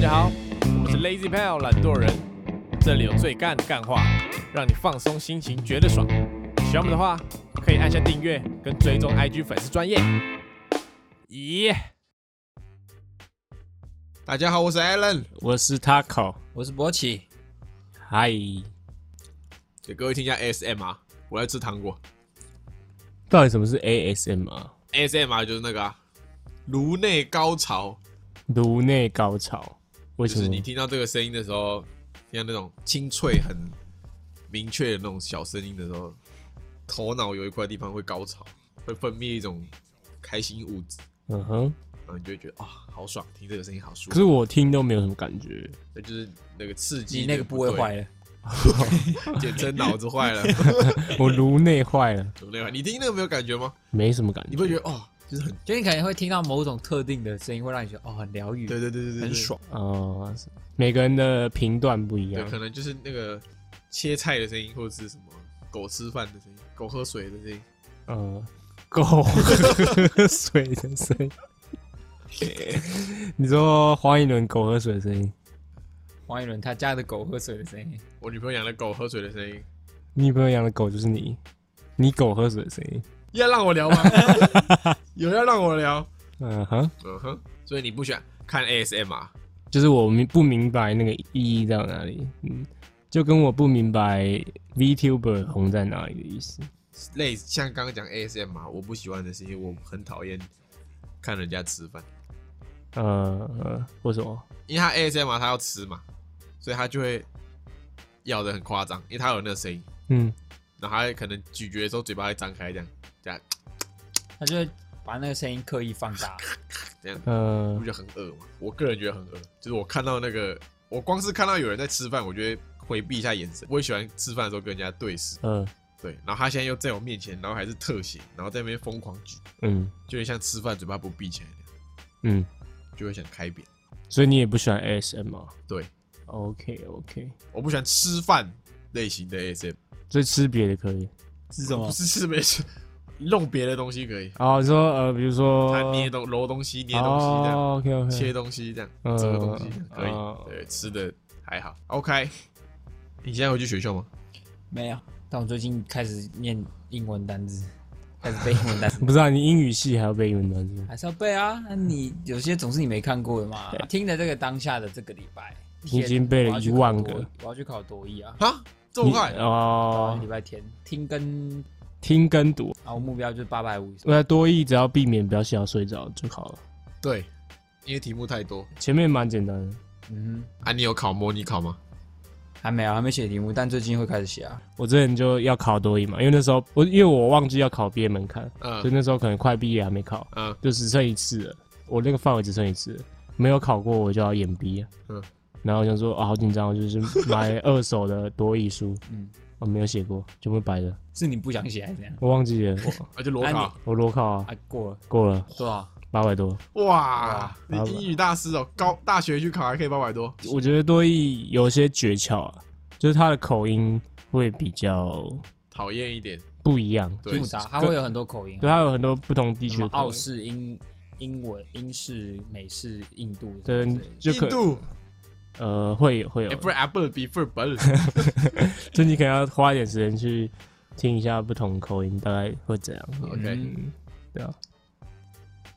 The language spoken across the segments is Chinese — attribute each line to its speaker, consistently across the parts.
Speaker 1: 家好，我们是 Lazy Pal 懒惰人，这里有最干的干话，让你放松心情，觉得爽。喜欢我们的话，可以按下订阅跟追踪 IG 粉丝专业。咦、
Speaker 2: 大家好，我是 Alan。
Speaker 1: 我是 Taco，
Speaker 3: 我是博奇，
Speaker 1: 嗨，
Speaker 2: 给各位听一下 ASMR，我在吃糖果。
Speaker 1: 到底什么是
Speaker 2: ASMR？ASMR 就是那个啊，颅内高潮，
Speaker 1: 颅内高潮？为什么？
Speaker 2: 就是你听到这个声音的时候，听到那种清脆、很明确的那种小声音的时候，头脑有一块地方会高潮，会分泌一种开心物质，
Speaker 1: 嗯哼，
Speaker 2: 然后你就会觉得啊、好爽，听这个声音好舒服。
Speaker 1: 可是我听都没有什么感觉。
Speaker 2: 那就是那个刺激，
Speaker 3: 你那个部位坏
Speaker 2: 了，
Speaker 3: 了，
Speaker 2: 简称脑子坏了。
Speaker 1: 我颅内坏了，
Speaker 2: 颅内坏，你听那个没有感觉吗？
Speaker 1: 没什么感觉。
Speaker 2: 你会觉得哦，就是很
Speaker 3: 就你可能会听到某种特定的声音，会让你觉得哦很疗愈，
Speaker 2: 对对对对对，对
Speaker 3: 很爽。
Speaker 1: 哦、每个人的频段不一
Speaker 2: 对，
Speaker 1: 样
Speaker 2: 可。能就是那个切菜的声音，或者是什么狗吃饭的声音，狗喝水的声音。
Speaker 1: 嗯，狗喝水的声音。你说黄一伦狗喝水的声音，
Speaker 3: 黄一伦他家的狗喝水的声音，
Speaker 2: 我女朋友养的狗喝水的声音，
Speaker 1: 你女朋友养的狗就是你，你狗喝水的声音。
Speaker 2: 要让我聊吗？有要让我聊？
Speaker 1: 嗯哼，
Speaker 2: 嗯哼，所以你不喜欢看 ASMR？
Speaker 1: 就是我明不明白那个意义在哪里，嗯，就跟我不明白 VTuber 红在哪里的意思。
Speaker 2: 类似像刚刚讲 ASMR，我不喜欢的是因为我很讨厌看人家吃饭，
Speaker 1: 呃，呃为什么？
Speaker 2: 因为他 ASMR 他要吃嘛，所以他就会咬的很夸张，因为他有那个声音，
Speaker 1: 嗯，
Speaker 2: 然后他可能咀嚼的时候嘴巴会张开这样，这样
Speaker 3: 他就会把那个声音刻意放大。
Speaker 2: 这样。
Speaker 1: 呃
Speaker 2: 不，觉得很恶吗？我个人觉得很恶，就是我看到那个，我光是看到有人在吃饭，我觉得回避一下眼神。我也喜欢吃饭的时候跟人家对视，
Speaker 1: 嗯，
Speaker 2: 对。然后他现在又在我面前，然后还是特写，然后在那边疯狂举，
Speaker 1: 嗯
Speaker 2: 就有点像吃饭嘴巴不闭起来那样，
Speaker 1: 嗯，
Speaker 2: 就会想开扁。
Speaker 1: 所以你也不喜欢 ASMR？
Speaker 2: 对
Speaker 1: ，OK OK，
Speaker 2: 我不喜欢吃饭类型的 ASM，
Speaker 1: 所以吃别的可以。
Speaker 3: 是什么
Speaker 2: 不？是吃没吃，弄别的东西可以，
Speaker 1: 哦，你说呃，比如说
Speaker 2: 他捏东揉东西，捏东西这样，
Speaker 1: 哦，OK OK，
Speaker 2: 切东西这样，
Speaker 1: 嗯
Speaker 2: 折东西可以
Speaker 1: 哦。
Speaker 2: 对，吃的还好。OK，你现在回去学校吗？
Speaker 3: 没有，但我最近开始念英文单字，开始背英文单词，
Speaker 1: 不知道你英语系还要背英文单词，
Speaker 3: 还是要背啊。那你有些总是你没看过的嘛。听的这个当下的这个礼拜，
Speaker 1: 你已经背了一万个，
Speaker 3: 我要去考多一啊。
Speaker 2: 啊，这么快？
Speaker 1: 哦
Speaker 3: 礼，拜天听跟
Speaker 1: 听跟读，
Speaker 3: 啊，我目标就是八百五。
Speaker 1: 那多义只要避免不要写到睡着就好了。
Speaker 2: 对，因为题目太多
Speaker 1: 前面蛮简单的，
Speaker 3: 嗯
Speaker 2: 啊。你有考模拟考吗？
Speaker 3: 哼，还没有，还没写题目，但最近会开始写啊。
Speaker 1: 我之前就要考多一嘛，因为那时候我因为我忘记要考毕业门槛，
Speaker 2: 嗯
Speaker 1: 所以那时候可能快毕业还没考，
Speaker 2: 嗯，
Speaker 1: 就只剩一次了。我那个范围只剩一次了，没有考过我就要延毕。
Speaker 2: 嗯，
Speaker 1: 然后我想说啊，好紧张，我就是买二手的多义书，
Speaker 3: 嗯，
Speaker 1: 我没有写过，全部白的，
Speaker 3: 是你不想写还是怎样？
Speaker 1: 我忘记了，我
Speaker 2: 而且裸考，
Speaker 1: 我裸考啊。
Speaker 3: 啊，过了。
Speaker 1: 过了。
Speaker 3: 多少？
Speaker 1: 八百多。
Speaker 2: 哇，你
Speaker 1: 哇
Speaker 2: 英语大师哦，高大学去考还可以八百多，
Speaker 1: 我觉得多益有些诀窍啊，就是他的口音会比较
Speaker 2: 讨厌一点。
Speaker 1: 不一样，
Speaker 2: 对。
Speaker 3: 复杂，它会有很多口音。啊，
Speaker 1: 对，它有很多不同地
Speaker 3: 什么澳
Speaker 1: 区的口音。
Speaker 3: 式英、英文、英式、美式、印度
Speaker 1: 对
Speaker 3: 之类的，
Speaker 1: 就可
Speaker 2: 印度，
Speaker 1: 呃会有会有
Speaker 2: 哎，，不是 apple 比 f 本，
Speaker 1: 就你可能要花一点时间去听一下不同口音大概会怎样。
Speaker 2: OK
Speaker 1: 嗯，对啊，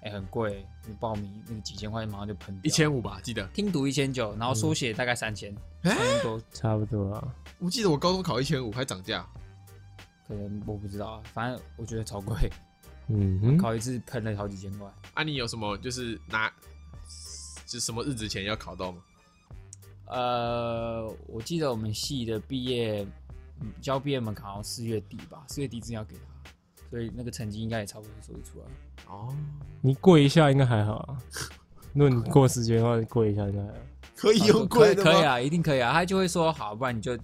Speaker 3: 哎，很贵，你报名那个几千块马上就喷
Speaker 2: 一千五吧，记得。
Speaker 3: 听读一千九，然后书写大概三千，
Speaker 2: 哎
Speaker 3: 三千多，
Speaker 1: 差不多啊。
Speaker 2: 我记得我高中考一千五还涨价，
Speaker 3: 可能我不知道啊，反正我觉得超贵，
Speaker 1: 嗯哼，
Speaker 3: 考一次喷了好几千块。
Speaker 2: 啊，你有什么就是拿，就什么日子前要考到吗？
Speaker 3: 呃，我记得我们系的毕业嗯交毕业门槛好像四月底吧，四月底之前要给他，所以那个成绩应该也差不多说得出来。
Speaker 2: 哦，
Speaker 1: 你过一下应该还好啊。如果你过时间的话，你过一下应该还好。
Speaker 2: 可以用
Speaker 3: 可
Speaker 2: 贵的吗？
Speaker 3: 以可以啊，一定可以啊，他就会说好，不然你就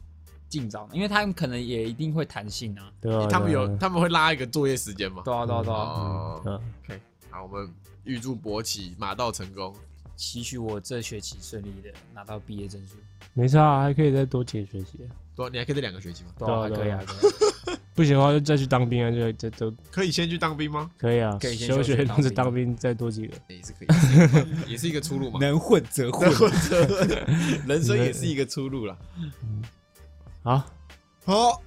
Speaker 3: 尽早，因为他们可能也一定会弹性啊。
Speaker 1: 对啊，
Speaker 2: 他们有
Speaker 1: 啊
Speaker 2: 他们会拉一个作业时间嘛？
Speaker 3: 对啊对啊对啊，
Speaker 2: 哦
Speaker 1: 对啊
Speaker 2: ，，OK，好，我们预祝博起马到成功。
Speaker 3: 期许我这学期顺利的拿到毕业证书。
Speaker 1: 没差啊，还可以再多几个学期。
Speaker 2: 对啊，你还可以这两个学期吗？
Speaker 3: 对啊，可以
Speaker 1: 不行的话就再去当兵啊，就这都
Speaker 2: 可以先去当兵吗？
Speaker 1: 可以啊。
Speaker 3: 可以先
Speaker 1: 休
Speaker 3: 休学当
Speaker 1: 学同时
Speaker 3: 兵
Speaker 1: 当兵，再多几个。
Speaker 2: 也是可以，也是一个出路嘛。
Speaker 3: 能混则混。
Speaker 2: 混则混人生也是一个出路啦。
Speaker 1: 好，
Speaker 2: 好，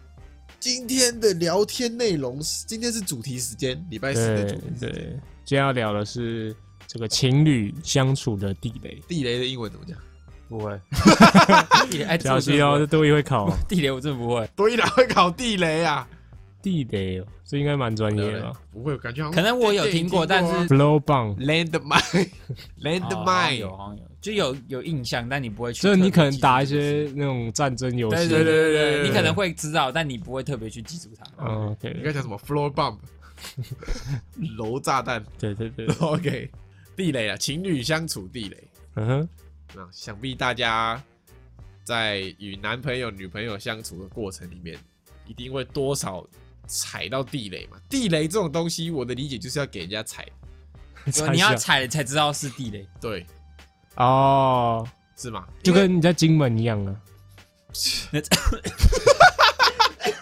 Speaker 2: 今天的聊天内容是，今天是主题时间，礼拜四的主题时间。
Speaker 1: 对，今天要聊的是这个情侣相处的地雷。
Speaker 2: 地雷的英文怎么讲？
Speaker 3: 不会。地雷哎，这
Speaker 1: 小心哦，这多一会考哦。
Speaker 3: 地雷我真的不会，
Speaker 2: 多一哪会考地雷啊？
Speaker 1: 地雷哦，这应该蛮专业的吧
Speaker 2: 不会，感觉好像
Speaker 3: 可能我有听过，但是
Speaker 1: ？Flow
Speaker 2: bomb，landmine，landmine，
Speaker 3: 哦好像有好像有，就有有印象，但你不会去。
Speaker 1: 就是你可能打一，些那种战争游戏。
Speaker 3: 对对对对你可能会知道，但你不会特别去记住它。
Speaker 1: 嗯
Speaker 2: 你
Speaker 1: ，OK，
Speaker 2: 该讲什么？floor bomb，楼炸弹。
Speaker 1: 对对对
Speaker 2: ，OK，地雷啊，情侣相处地雷。
Speaker 1: 嗯哼，
Speaker 2: 那想必大家在与男朋友、女朋友相处的过程里面，一定会多少踩到地雷嘛。地雷这种东西，我的理解就是要给人家踩，
Speaker 3: 就你要踩了才知道是地雷。
Speaker 2: 对，
Speaker 1: 哦，
Speaker 2: 是吗？
Speaker 1: 就跟你在金门一样啊。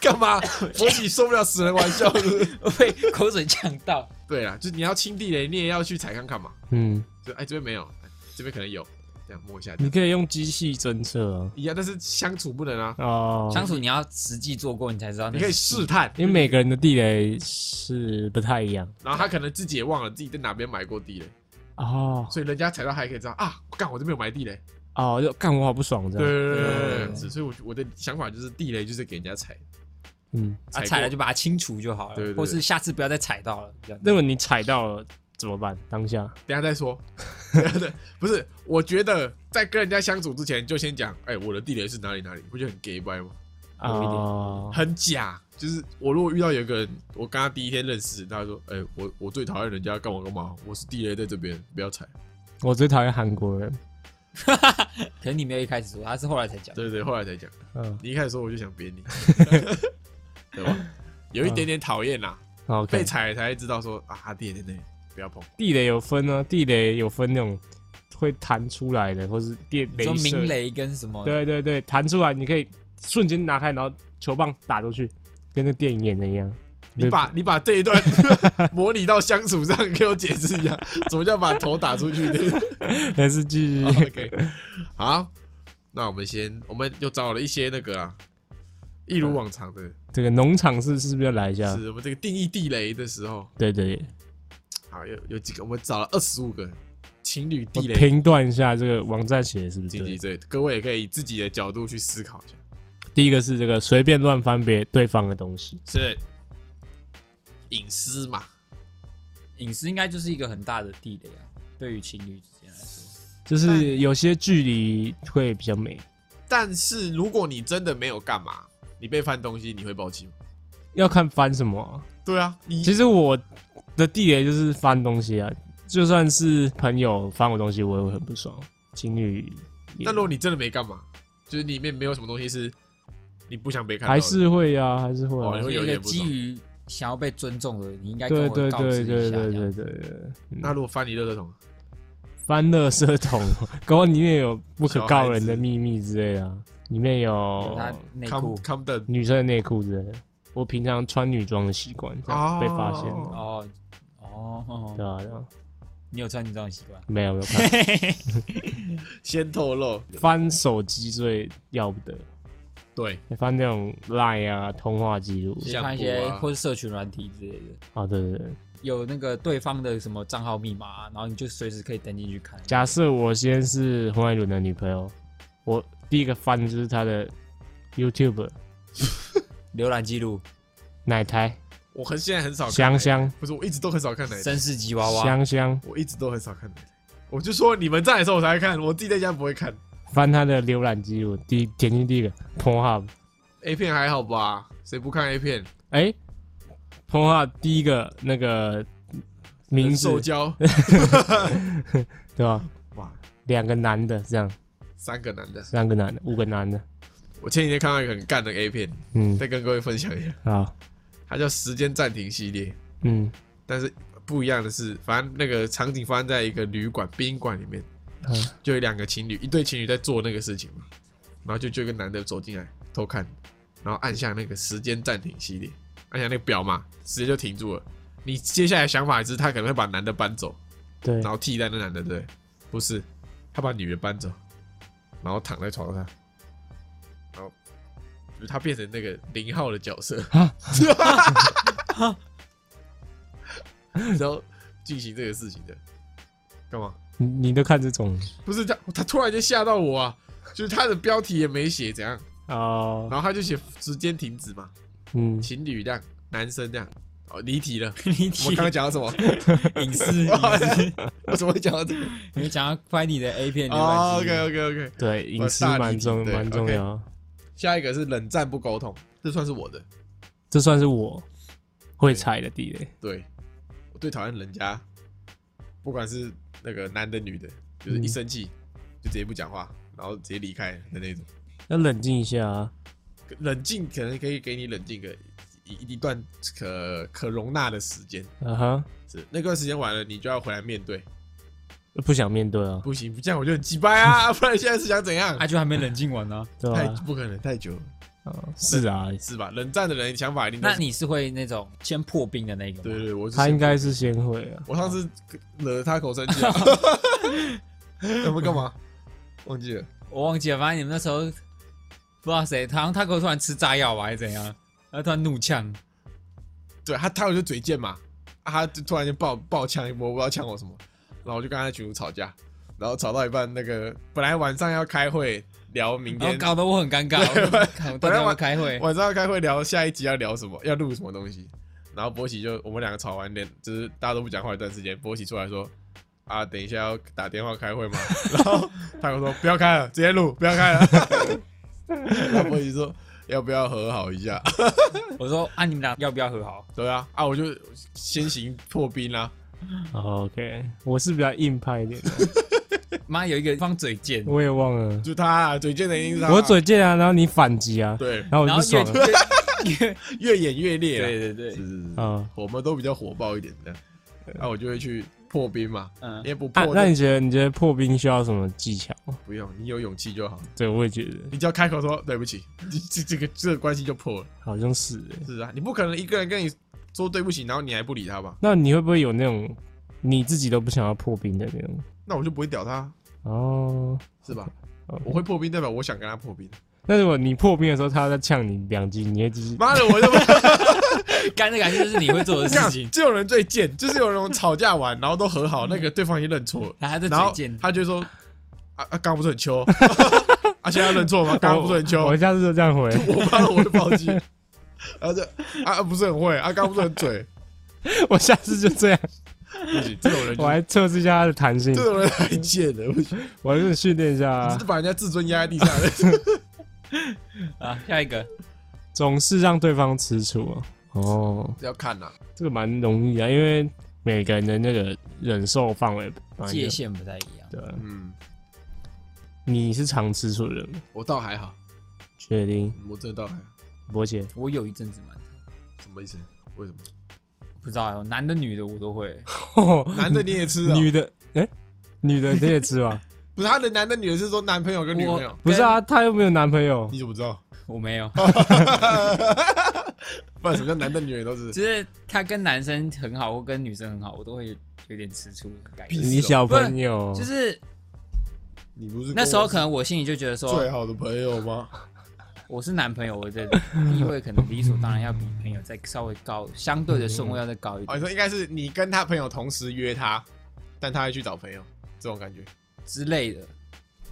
Speaker 2: 干嘛？佛喜受不了死人玩笑是不是
Speaker 3: 被口水呛到。
Speaker 2: 对啊，就是你要清地雷，你也要去踩看看嘛。
Speaker 1: 嗯，
Speaker 2: 就哎这边没有，哎这边可能有，这样摸一下。
Speaker 1: 你可以用机器侦测啊。
Speaker 2: 一样，但是相处不能啊，
Speaker 1: 哦，
Speaker 3: 相处你要实际做过，你才知道。
Speaker 2: 你可以试，探，
Speaker 1: 因为每个人的地雷是不太一样。
Speaker 2: 然后他可能自己也忘了自己在哪边埋过地雷，
Speaker 1: 哦
Speaker 2: 所以人家踩到还可以知道啊，干我这边有埋地雷。
Speaker 1: 哦，就干我好不爽这样。
Speaker 2: 对对对对
Speaker 3: 对
Speaker 2: 对，所以我我的想法就是地雷就是给人家踩，
Speaker 1: 嗯，
Speaker 3: 啊，踩了就把它清除就好了，
Speaker 2: 对对对
Speaker 3: 或是下次不要再踩到了。
Speaker 1: 那么你踩到了怎么办？当下
Speaker 2: 等一下再说。对，不是，我觉得在跟人家相处之前就先讲，哎，我的地雷是哪里哪里，不就很 gay 掰吗？
Speaker 3: 啊
Speaker 1: 哦，
Speaker 2: 很假。就是我如果遇到有一个人，我跟他第一天认识，他说，哎，我我最讨厌人家干嘛干嘛，我是地雷在这边，不要踩。
Speaker 1: 我最讨厌韩国人。
Speaker 3: 可能你没有一开始说，他是后来才讲。
Speaker 2: 对对对，后来才讲。
Speaker 1: 嗯
Speaker 2: 你一开始说我就想扁你，对吧？有一点点讨厌啦，被
Speaker 1: ，OK。
Speaker 2: 踩才知道说啊，地雷在那，不要碰。
Speaker 1: 地雷有分啊，地雷有分那种会弹出来的，或是电
Speaker 3: 雷说明。雷跟什么？
Speaker 1: 对对对，弹出来你可以瞬间拿开，然后球棒打出去，跟那电影演的一样。
Speaker 2: 你把你把这一段 模拟到相处上，给我解释一下，什么叫把头打出去的
Speaker 1: 还是继续。
Speaker 2: ？OK，好，那我们先，我们又找了一些那个啊，一如往常的，
Speaker 1: 这个农场是是不是要来一下？
Speaker 2: 是我们这个定义地雷的时候，
Speaker 1: 对对，
Speaker 2: 好，有有几个，我们找了二十五个情侣地雷
Speaker 1: 评断一下这个网站写的是不是对？
Speaker 2: 对，各位也可以以自己的角度去思考一下。
Speaker 1: 第一个是这个随便乱翻别对方的东西，
Speaker 2: 是隐私嘛？
Speaker 3: 隐私应该就是一个很大的地雷啊，对于情侣之间来说。
Speaker 1: 就是有些距离会比较美。
Speaker 2: 但是如果你真的没有干嘛，你被翻东西，你会爆气吗？
Speaker 1: 要看翻什么啊、
Speaker 2: 对啊，你
Speaker 1: 其实我的地雷就是翻东西啊，就算是朋友翻我东西，我也会很不爽。情侣也，
Speaker 2: 但如果你真的没干嘛，就是里面没有什么东西是你不想被看
Speaker 1: 还是会啊，还是会啊。
Speaker 2: 哦你。会有点
Speaker 3: 基于想要被尊重的，你应该跟
Speaker 1: 对对对对对对对对，嗯。
Speaker 2: 那如果翻你垃圾桶，
Speaker 1: 翻垃圾桶，搞不好里面有不可告人的秘密之类的啊，里面
Speaker 3: 有内裤。
Speaker 1: 女生的内裤之类的。我平常穿女装的习惯，这样被发现了，
Speaker 3: 哦哦，
Speaker 1: 对啊，对啊，
Speaker 3: 你有穿女装的习惯？
Speaker 1: 没有没有看，
Speaker 2: 先透露，
Speaker 1: 翻手机最要不得，
Speaker 2: 对，
Speaker 1: 翻那种 Line 啊通话记录，
Speaker 3: 就是看一些或是社群软体之类的，
Speaker 1: 啊对对对，
Speaker 3: 有那个对方的什么账号密码，然后你就随时可以登进去看。
Speaker 1: 假设我先是洪爱伦的女朋友，我第一个翻的就是他的 YouTube
Speaker 3: 浏览记录、
Speaker 1: 奶台。
Speaker 2: 我很现在很少看
Speaker 1: 香香。
Speaker 2: 不是，我一直都很少看奶台，
Speaker 3: 绅士吉娃娃，
Speaker 1: 香香，
Speaker 2: 我一直都很少看奶台。我就说你们在的时候我才会看，我自己在家不会看。
Speaker 1: 翻他的浏览记录，第一点进第一个
Speaker 2: Pornhub，A 片还好吧？谁不看 A 片？
Speaker 1: 哎，Pornhub 第一个那个名字。
Speaker 2: 受教，
Speaker 1: 对吧？
Speaker 2: 哇，
Speaker 1: 两个男的这样，
Speaker 2: 三个男的。
Speaker 1: 三个男的，五个男的，
Speaker 2: 我前几天看到一个很干的 A 片，
Speaker 1: 嗯，
Speaker 2: 再跟各位分享一下，
Speaker 1: 好，
Speaker 2: 它叫时间暂停系列。
Speaker 1: 嗯。
Speaker 2: 但是不一样的是，反正那个场景发生在一个旅馆、宾馆里面，
Speaker 1: 嗯。
Speaker 2: 就有两个情侣，一对情侣在做那个事情嘛，然后就就有一个男的走进来偷看，然后按下那个时间暂停系列，按下那个表嘛，直接就停住了。你接下来想法是，他可能会把男的搬走，
Speaker 1: 对。
Speaker 2: 然，后替代那男的，对？不是，他把女的搬走，然后躺在床上，然后就是他变成那个零号的角色，然后进行这个事情的，干嘛？
Speaker 1: 你你都看这种？
Speaker 2: 不是他，他突然间吓到我啊！就是他的标题也没写怎样，
Speaker 1: 哦，
Speaker 2: 然后他就写时间停止嘛，
Speaker 1: 嗯，
Speaker 2: 情侣这样，男生这样，哦，离题了。
Speaker 3: 你
Speaker 2: 我们刚刚讲到什么？
Speaker 3: 隐 私隐私，
Speaker 2: 我怎 么会讲到这个？
Speaker 3: 你讲到拍你的 A 片浏
Speaker 2: 哦
Speaker 3: 览器
Speaker 2: ，OK OK OK。
Speaker 1: 对，隐私
Speaker 2: 大离题
Speaker 1: 蛮重
Speaker 2: 对
Speaker 1: 蛮重
Speaker 2: OK
Speaker 1: 要。
Speaker 2: 下一个是冷战不沟通，这算是我的。
Speaker 1: 这算是我会踩的地雷。
Speaker 2: 对，我最讨厌人家，不管是那个男的女的，就是一
Speaker 1: 嗯
Speaker 2: 生气就直接不讲话，然后直接离开的那种。
Speaker 1: 要冷静一下啊，
Speaker 2: 冷静可能可以给你冷静个一一段可可容纳的时间，
Speaker 1: 啊哈，
Speaker 2: 是那段时间完了，你就要回来面对。
Speaker 1: 不想面对啊，
Speaker 2: 不行，这样我就很鸡掰啊！不然现在是想怎样？
Speaker 3: 他就还没冷静完呢。
Speaker 2: 太？不可能太久
Speaker 1: 是啊，
Speaker 2: 是吧？冷战的人想法一定
Speaker 3: 那你是会那种先破冰的那个？
Speaker 2: 对对对，我是
Speaker 1: 他应该是先会啊。
Speaker 2: 我上次惹了他口生气啊，要不干嘛？忘记了，
Speaker 3: 我忘记了，反正你们那时候不知道谁，好像他给我突然吃炸药吧，还是怎样，然后突然怒呛，
Speaker 2: 对他他有就嘴贱嘛，啊，他就突然间爆爆呛一波，我不知道呛我什么，然后我就跟他在群主吵架，然后吵到一半，那个本来晚上要开会聊明天，
Speaker 3: 然后搞得我很尴尬，
Speaker 2: 对
Speaker 3: 我看我到底要不要开会？
Speaker 2: 晚上要开会聊下一集要聊什么，要录什么东西，然后波奇就我们两个吵完脸，就是大家都不讲话一段时间，波奇出来说。啊，等一下要打电话开会嘛？然后他就说不要开了，直接录，不要开了。然后波奇说要不要和好一下？
Speaker 3: 我说啊，你们俩要不要和好？
Speaker 2: 对啊，啊，我就先行破冰啦、
Speaker 1: 哦 OK，我是比较硬派一点的，
Speaker 3: 妈有一个方嘴贱，
Speaker 1: 我也忘了，
Speaker 2: 就他、啊、嘴贱的一定是他。
Speaker 1: 我嘴贱啊，然后你反击啊，
Speaker 2: 对，
Speaker 1: 然后我
Speaker 3: 然后越
Speaker 1: 就不爽了
Speaker 3: 越
Speaker 2: 越演越烈啊。
Speaker 3: 对对对
Speaker 2: 是，是是，
Speaker 1: 啊。
Speaker 2: 我们都比较火爆一点的，那、我就会去破冰嘛，
Speaker 3: 嗯
Speaker 2: 因，为不
Speaker 1: 啊
Speaker 2: 破，就
Speaker 1: 那你觉得你觉得破冰需要什么技巧？
Speaker 2: 不用，你有勇气就好，
Speaker 1: 对，我也觉得
Speaker 2: 你只要开口说对不起，你 这这个这个关系就破了。
Speaker 1: 好像是欸。
Speaker 2: 是啊，你不可能一个人跟你说对不起，然后你还不理他吧？
Speaker 1: 那你会不会有那种你自己都不想要破冰的那种？
Speaker 2: 那我就不会屌他，
Speaker 1: 哦，
Speaker 2: 是吧？
Speaker 1: 哦
Speaker 2: 我会破冰，代表我想跟他破冰。
Speaker 1: 那如果你破冰的时候，他在呛你两句，你会继续？
Speaker 2: 妈的，我就不
Speaker 3: 干的感觉就是你会做的事情，
Speaker 2: 这种人最贱，就是有人吵架完，然后都和好，那个对方已经认错。然后他就说啊啊，刚刚不是很秋，啊现在要认错吗？刚刚不是很秋，
Speaker 1: 我下次就这样回。
Speaker 2: 我怕我会暴击，然后就啊啊不是很会啊，刚刚不是很嘴，
Speaker 1: 我下次就这样，
Speaker 2: 不行，这种人
Speaker 1: 我还测试一下他的弹性。
Speaker 2: 这，种人太贱了，不行，
Speaker 1: 我还是训练一下
Speaker 2: 是。把人家自尊压在地上的。
Speaker 3: 啊，下一个。
Speaker 1: 总是让对方吃醋啊。哦，
Speaker 2: 要看呐，
Speaker 1: 这个蛮容易啊，因为每个人的那个忍受范围
Speaker 3: 界限不太一样，
Speaker 1: 对啊。
Speaker 2: 嗯，
Speaker 1: 你是常吃醋的人吗？
Speaker 2: 我倒还好，
Speaker 1: 确定？
Speaker 2: 我这倒还好，
Speaker 1: 伯姐，
Speaker 3: 我有一阵子蛮
Speaker 2: 什么意思？为什么？
Speaker 3: 不知道哦，男的女的我都会，
Speaker 2: 男的你也吃啊？
Speaker 1: 女的，哎，女的你也吃吧？
Speaker 2: 不是他的男的女的是说男朋友跟女朋友，
Speaker 1: 不是啊，他又没有男朋友
Speaker 2: 你。怎么知道？
Speaker 3: 我没有，
Speaker 2: 不然什么叫男的女的都是？
Speaker 3: 就是他跟男生很好或跟女生很好，我都会有点吃醋的感觉。
Speaker 1: 你小朋友
Speaker 3: 就是
Speaker 2: 你不是
Speaker 3: 那时候可能我心里就觉得说最，
Speaker 2: 好的朋友吗？
Speaker 3: 我是男朋友，我的地位可能理所当然要比朋友再稍微高，相对的顺位要再高一点
Speaker 2: 哦，你
Speaker 3: 点
Speaker 2: 说应该是你跟他朋友同时约他，但他会去找朋友，这种感觉。
Speaker 3: 之类的。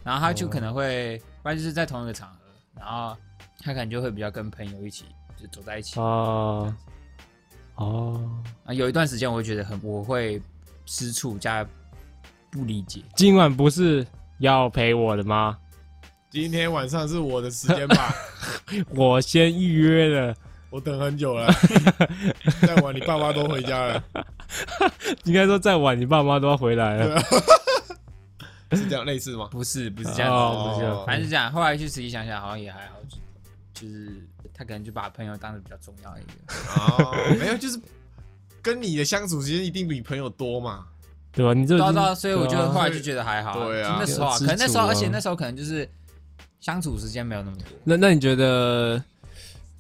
Speaker 3: 然后他就可能会，不然就是在同一个场合，然后他可能就会比较跟朋友一起就走在一起。
Speaker 1: 哦哦，
Speaker 3: 啊，有一段时间我会觉得很，我会吃醋加不理解。
Speaker 1: 今晚不是要陪我的吗？
Speaker 2: 今天晚上是我的时间吧，
Speaker 1: 我先预约了，
Speaker 2: 我等很久了。再晚你爸妈都回家了，
Speaker 1: 应该说再晚你爸妈都要回来了。
Speaker 2: 是这样类似吗？
Speaker 3: 不是，不是这样子，
Speaker 1: 哦不是这样
Speaker 3: 反正是这样。后来去仔细想想，好像也还好，就就是他可能就把朋友当的比较重要的一个。
Speaker 2: 哦，没有，就是跟你的相处时间一定比朋友多嘛。
Speaker 1: 对吧？你这已经
Speaker 3: 对啊对啊，所以我就后来就觉得还好。
Speaker 2: 对啊
Speaker 3: 那时候啊，可能那时候，而且那时候可能就是相处时间没有那么多。
Speaker 1: 那那你觉得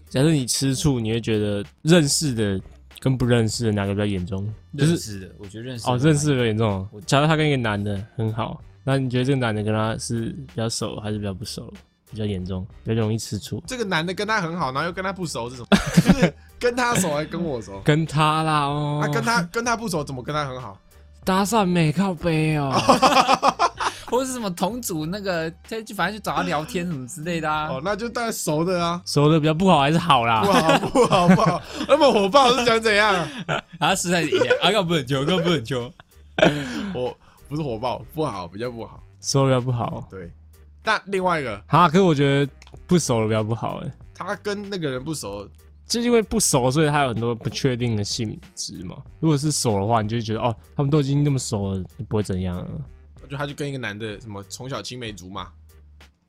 Speaker 1: 假设你吃醋，你会觉得认识的跟不认识的哪个比较严重？就是
Speaker 3: 认识的，我觉得认识
Speaker 1: 哦，认识的比较严重。假如他跟一个男的很好，那你觉得这个男的跟他是比较熟还是比较不熟？比较严重，比较容易吃醋。
Speaker 2: 这个男的跟他很好，然后又跟他不熟，是什么？就是跟他熟还跟我熟？
Speaker 1: 跟他啦哦，
Speaker 2: 啊，跟他跟他不熟，怎么跟他很好？
Speaker 1: 搭讪没靠背哦，
Speaker 3: 或者是什么同组那个，他就反正就找他聊天什么之类的啊。
Speaker 2: 哦，那就当然熟的啊。
Speaker 1: 熟的比较不好还是好啦
Speaker 2: 不？好不好不好，那么火爆是想怎样？
Speaker 3: 然 后实在一下，啊，刚不很球，刚不很球。
Speaker 2: 火不是火爆，不好，比较不好。
Speaker 1: 熟的比较不好。
Speaker 2: 对，但另外一个，
Speaker 1: 哈，可是我觉得不熟的比较不好哎，
Speaker 2: 他跟那个人不熟，
Speaker 1: 就是因为不熟，所以他有很多不确定的性质嘛。如果是熟的话，你就会觉得哦，他们都已经那么熟了，不会怎样了。
Speaker 2: 就他就跟一个男的什么从小青梅竹马，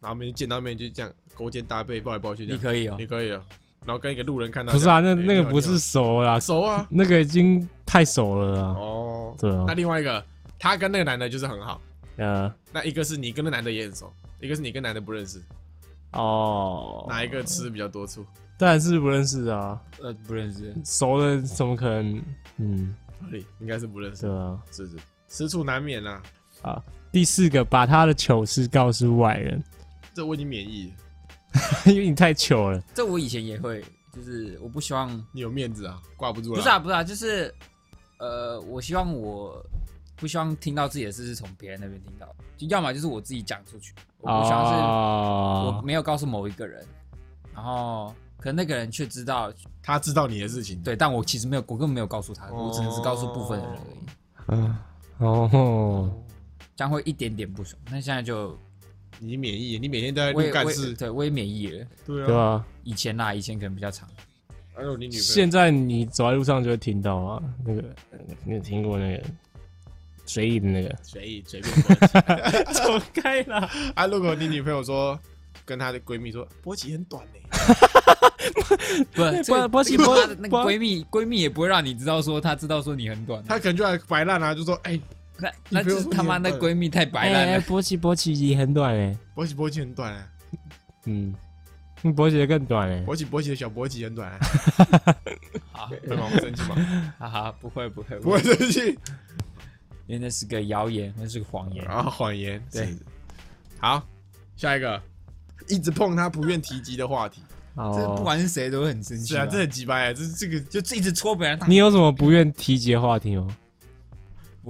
Speaker 2: 然后没见到面就这样勾肩搭背抱来抱去这样，
Speaker 3: 你可以哦
Speaker 2: 你，可以哦。然后跟一个路人看到，
Speaker 1: 不是啊，那那个不是熟啦，
Speaker 2: 熟啊。
Speaker 1: 那个已经太熟了啊。
Speaker 2: 哦，
Speaker 1: 对啊
Speaker 2: 那，另外一个，他跟那个男的就是很好，
Speaker 1: 呃，
Speaker 2: 那一个是你跟那男的也很熟，一个是你跟男的不认识，
Speaker 1: 哦，
Speaker 2: 哪一个吃比较多醋？
Speaker 1: 当然是不认识啊，
Speaker 3: 呃，不认识。
Speaker 1: 熟的怎么可能？嗯，
Speaker 2: 合理，应该是不认识
Speaker 1: 对，啊。
Speaker 2: 是是，吃醋难免啊，
Speaker 1: 第四个，把他的糗事告诉外人，
Speaker 2: 这我已经免疫了，
Speaker 1: 因为你太糗了。
Speaker 3: 这我以前也会，就是我不希望，
Speaker 2: 你有面子啊，挂不住了。
Speaker 3: 不是啊，不是啊，就是呃，我希望我不希望听到自己的事是从别人那边听到的，就要么就是我自己讲出去，我不希望是我
Speaker 1: 哦，
Speaker 3: 没有告诉某一个人，然后可能那个人却知道，
Speaker 2: 他知道你的事情，
Speaker 3: 对，但我其实没有，我根本没有告诉他，我只能是告诉部分的人而已，
Speaker 1: 嗯，哦，
Speaker 3: 这样会一点点不爽。那现在就
Speaker 2: 你免疫，你每天都在
Speaker 3: 我也我也
Speaker 2: 录干事，
Speaker 3: 对我也免疫了。
Speaker 2: 对
Speaker 1: 对。吧？
Speaker 3: 以前啦，以前可能比较长。
Speaker 2: 还有你女朋友，
Speaker 1: 现在你走在路上就会听到啊，那个你有听过那个随意的那个？
Speaker 2: 随意随便说
Speaker 1: 走开啦！
Speaker 2: 啊。如果你女朋友说跟她的闺蜜说波奇很短呢，
Speaker 3: 不是，这个
Speaker 1: 波奇
Speaker 3: 这个
Speaker 1: 波
Speaker 3: 那个闺蜜，闺蜜也不会让你知道说她知道说你很短。
Speaker 2: 她可能就来白烂啊，就说哎，
Speaker 3: 那那就是他妈那闺蜜太白烂
Speaker 1: 哎，
Speaker 3: 了。
Speaker 1: 波奇波奇也很短哎，
Speaker 2: 波奇波奇很短啊，
Speaker 1: 嗯，波奇的更短哎。
Speaker 2: 波奇波奇的小波奇很短啊，
Speaker 3: 好，
Speaker 2: 会吗？会生气吗？
Speaker 3: 哈哈，不会不会
Speaker 2: 不会，生气。
Speaker 3: 因为那是个谣言，那是个谎言。
Speaker 2: 然后谎言，
Speaker 3: 对，
Speaker 2: 好，下一个，一直碰他不愿提及的话题，
Speaker 3: 这不
Speaker 1: 哦，
Speaker 3: 管是谁都会很生气
Speaker 2: 啊，这很鸡掰啊，这这个
Speaker 3: 就一直戳别人。
Speaker 1: 你有什么不愿提及的话题吗？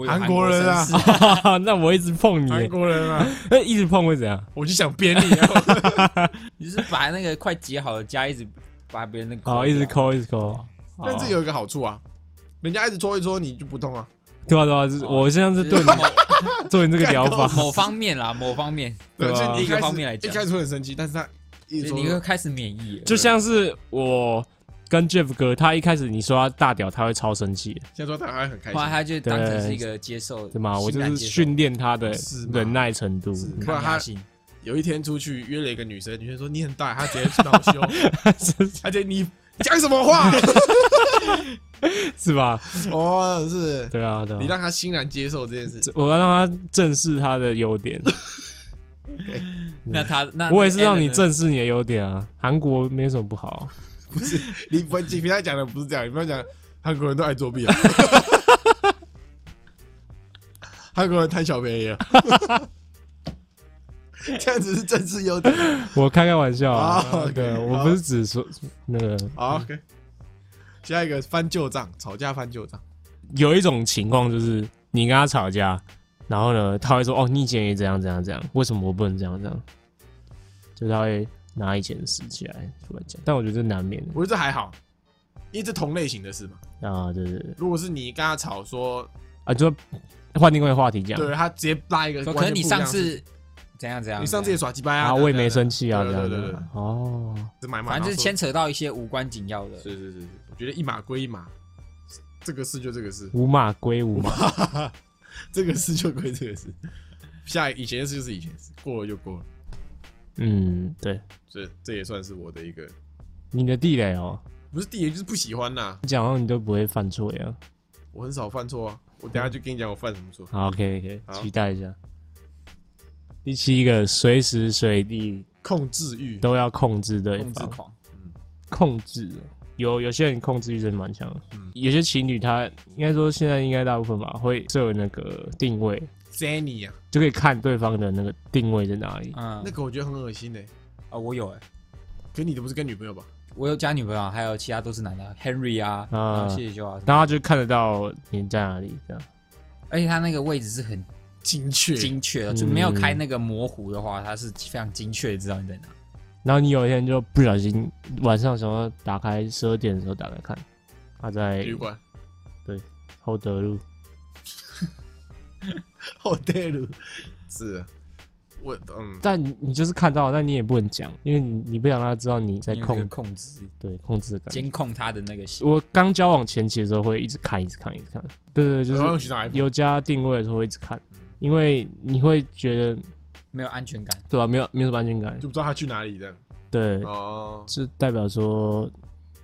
Speaker 2: 韩国人啊
Speaker 1: 那我一直碰你，
Speaker 2: 韩国人啊，
Speaker 1: 哎，一直碰会怎样？
Speaker 2: 我就想扁你啊，
Speaker 3: 你是把那个快结好的痂一直把别人的
Speaker 1: 哦，一直抠，一直抠。哦
Speaker 2: 但这有一个好处啊，人家一直戳一戳你就不痛啊，
Speaker 1: 对啊对啊，我现在是对
Speaker 3: 某
Speaker 1: 你 做你这个疗法，
Speaker 3: 某方面啦，某方面，
Speaker 2: 对，
Speaker 1: 对啊
Speaker 3: 一个方面来讲
Speaker 2: 一开始会很生气，但是他一直
Speaker 3: 你会开始免疫。
Speaker 1: 就像是我跟 Jeff 哥，他一开始你说他大屌，他会超生气的，
Speaker 2: 现在说他还很开心，
Speaker 3: 后来他就当成是一个接受，
Speaker 1: 对吗？我就是训练他的忍耐程度。
Speaker 2: 不然他。有一天出去约了一个女生，女生说你很大，他直接恼羞，而且你讲什么话？
Speaker 1: 是吧？
Speaker 2: 哦，是
Speaker 1: 对啊，对啊。
Speaker 2: 你让他欣然接受这件事，
Speaker 1: 我要让他正视他的优点，
Speaker 3: 那他那
Speaker 1: 我也是让你正视你的优点啊。韩国没什么不好，
Speaker 2: 不是你不你平常讲的不是这样，你不要讲韩国人都爱作弊啊，韩国人贪小便宜啊，这样子是正式优点。
Speaker 1: 我开开玩笑啊对，我不是只说那个，
Speaker 2: 好，OK。下一个翻旧账，吵架翻旧账。
Speaker 1: 有一种情况就是你跟他吵架，然后呢，他会说：“哦，你以前也怎样怎样怎样，为什么我不能这样这样？”就他会拿以前的事起来出来讲，但我觉得这难免的
Speaker 2: 我觉得这还好，因为这同类型的事嘛。
Speaker 1: 啊，对对对
Speaker 2: 如果是你跟他吵说，
Speaker 1: 啊，就换另外一个话题讲
Speaker 2: 对他直接拉一个
Speaker 3: 可能你上次怎样怎样，
Speaker 2: 你上次也耍鸡巴
Speaker 1: 啊，
Speaker 2: 啊，
Speaker 1: 我也没生气啊，
Speaker 2: 对对对对
Speaker 1: 哦，
Speaker 2: 是买马，
Speaker 3: 反正就是牵扯到一些无关紧要的。
Speaker 2: 是是是是，我觉得一码归一码，这个事就这个事，
Speaker 1: 五码归五码，
Speaker 2: 这个事就归这个事。下以前的事就是以前的事，过了就过了。
Speaker 1: 嗯，对，
Speaker 2: 这这也算是我的一个，
Speaker 1: 你的地雷哦，
Speaker 2: 不是地雷就是不喜欢呐。
Speaker 1: 你讲好像你都不会犯错一样。
Speaker 2: 我很少犯错啊，我等下就跟你讲我犯什么错。
Speaker 1: 好，OK OK，期待一下。第七个，随时随地
Speaker 2: 控制欲，
Speaker 1: 都要控制对方。
Speaker 3: 控制狂，
Speaker 1: 控制。哦，有有些人控制欲真的蛮强的，
Speaker 2: 嗯。
Speaker 1: 有些情侣他应该说现在应该大部分吧会设那个定位
Speaker 2: ，，，Zenny 啊，
Speaker 1: 就可以看对方的那个定位在哪里。
Speaker 3: 嗯，
Speaker 2: 那个我觉得很恶心的。
Speaker 3: 啊，我有哎，
Speaker 2: 可你的不是跟女朋友吧？
Speaker 3: 我有加女朋友，还有其他都是男的，Henry 啊，
Speaker 1: 啊。
Speaker 3: 然后谢谢修啊，
Speaker 1: 然后他就看得到你在哪里，这样。
Speaker 3: 而且他那个位置是很
Speaker 2: 精确，
Speaker 3: 精确，就没有开那个模糊的话，它是非常精确的知道你在哪。
Speaker 1: 然后你有一天就不小心晚上时候打开十二点的时候打开看，他在
Speaker 2: 旅馆。
Speaker 1: 对厚德路，
Speaker 2: 后德路。是，我嗯，
Speaker 1: 但你你就是看到，但你也不能讲，因为你你不想让他知道你在控
Speaker 3: 控制。
Speaker 1: 对控制感。
Speaker 3: 监控他的那个
Speaker 1: 我刚交往前期的时候会一直看，一直看，一直看。对对对，就是有加定位的时候会一直看，因为你会觉得
Speaker 3: 没有安全感。
Speaker 1: 对吧、没有没有什么安全感。
Speaker 2: 就，不知道他去哪里的。
Speaker 1: 对，
Speaker 2: 哦，
Speaker 1: 是代表说，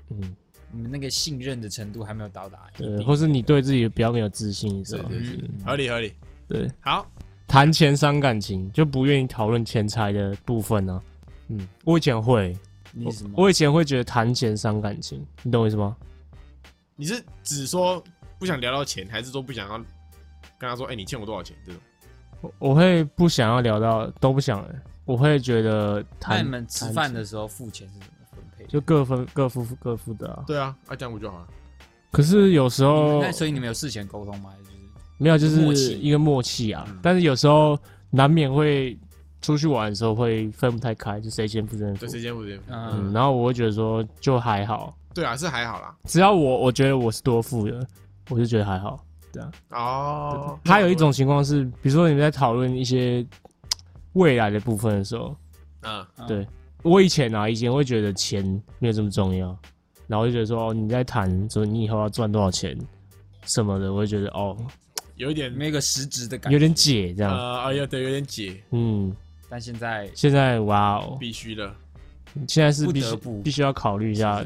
Speaker 1: 嗯，
Speaker 3: 你们那个信任的程度还没有到达
Speaker 1: 对，或是你对自己比较没有自信是吧，
Speaker 2: 对对对
Speaker 3: 嗯。
Speaker 2: 合理合理。
Speaker 1: 对，
Speaker 2: 好，
Speaker 1: 谈钱伤感情，就不愿意讨论钱财的部分呢、嗯，我以前会，
Speaker 3: 你什么？
Speaker 1: 我以前会觉得谈钱伤感情，你懂我意思吗？
Speaker 2: 你是只说不想聊到钱，还是说不想要跟他说，哎，你欠我多少钱？这种
Speaker 1: 我我会不想要聊到，都不想，我会觉得
Speaker 3: 那你们吃饭的时候付钱是怎么分配？
Speaker 1: 就各分各付各付的啊。
Speaker 2: 对啊，啊这样不就好了？
Speaker 1: 可是有时候
Speaker 3: 那所以你们有事前沟通吗？还是就是
Speaker 1: 没有，就是一个默契啊。
Speaker 2: 嗯
Speaker 1: 但是有时候难免会出去玩的时候会分不太开，就谁先付谁先付
Speaker 2: 对，。时间不时间。
Speaker 1: 嗯，
Speaker 3: 嗯，
Speaker 1: 然后我会觉得说就还好，
Speaker 2: 对啊，是还好啦。
Speaker 1: 只要我我觉得我是多付的，我就觉得还好。
Speaker 2: 哦，
Speaker 1: 还有一种情况是，比如说你们在讨论一些未来的部分的时候，
Speaker 2: 嗯，
Speaker 3: 嗯。
Speaker 1: 对我以前啊，以前会觉得钱没有这么重要，然后就觉得说哦，你在谈说你以后要赚多少钱什么的，我会觉得哦，
Speaker 2: 有一点
Speaker 3: 那个实质的感觉，
Speaker 1: 有点解这样。
Speaker 2: 呃，哎呀，对，有点解，
Speaker 1: 嗯，
Speaker 3: 但现在
Speaker 1: 现在哇哦，
Speaker 2: 必须的。
Speaker 1: 现在是必须
Speaker 3: 不得不。
Speaker 1: 必须要考虑一下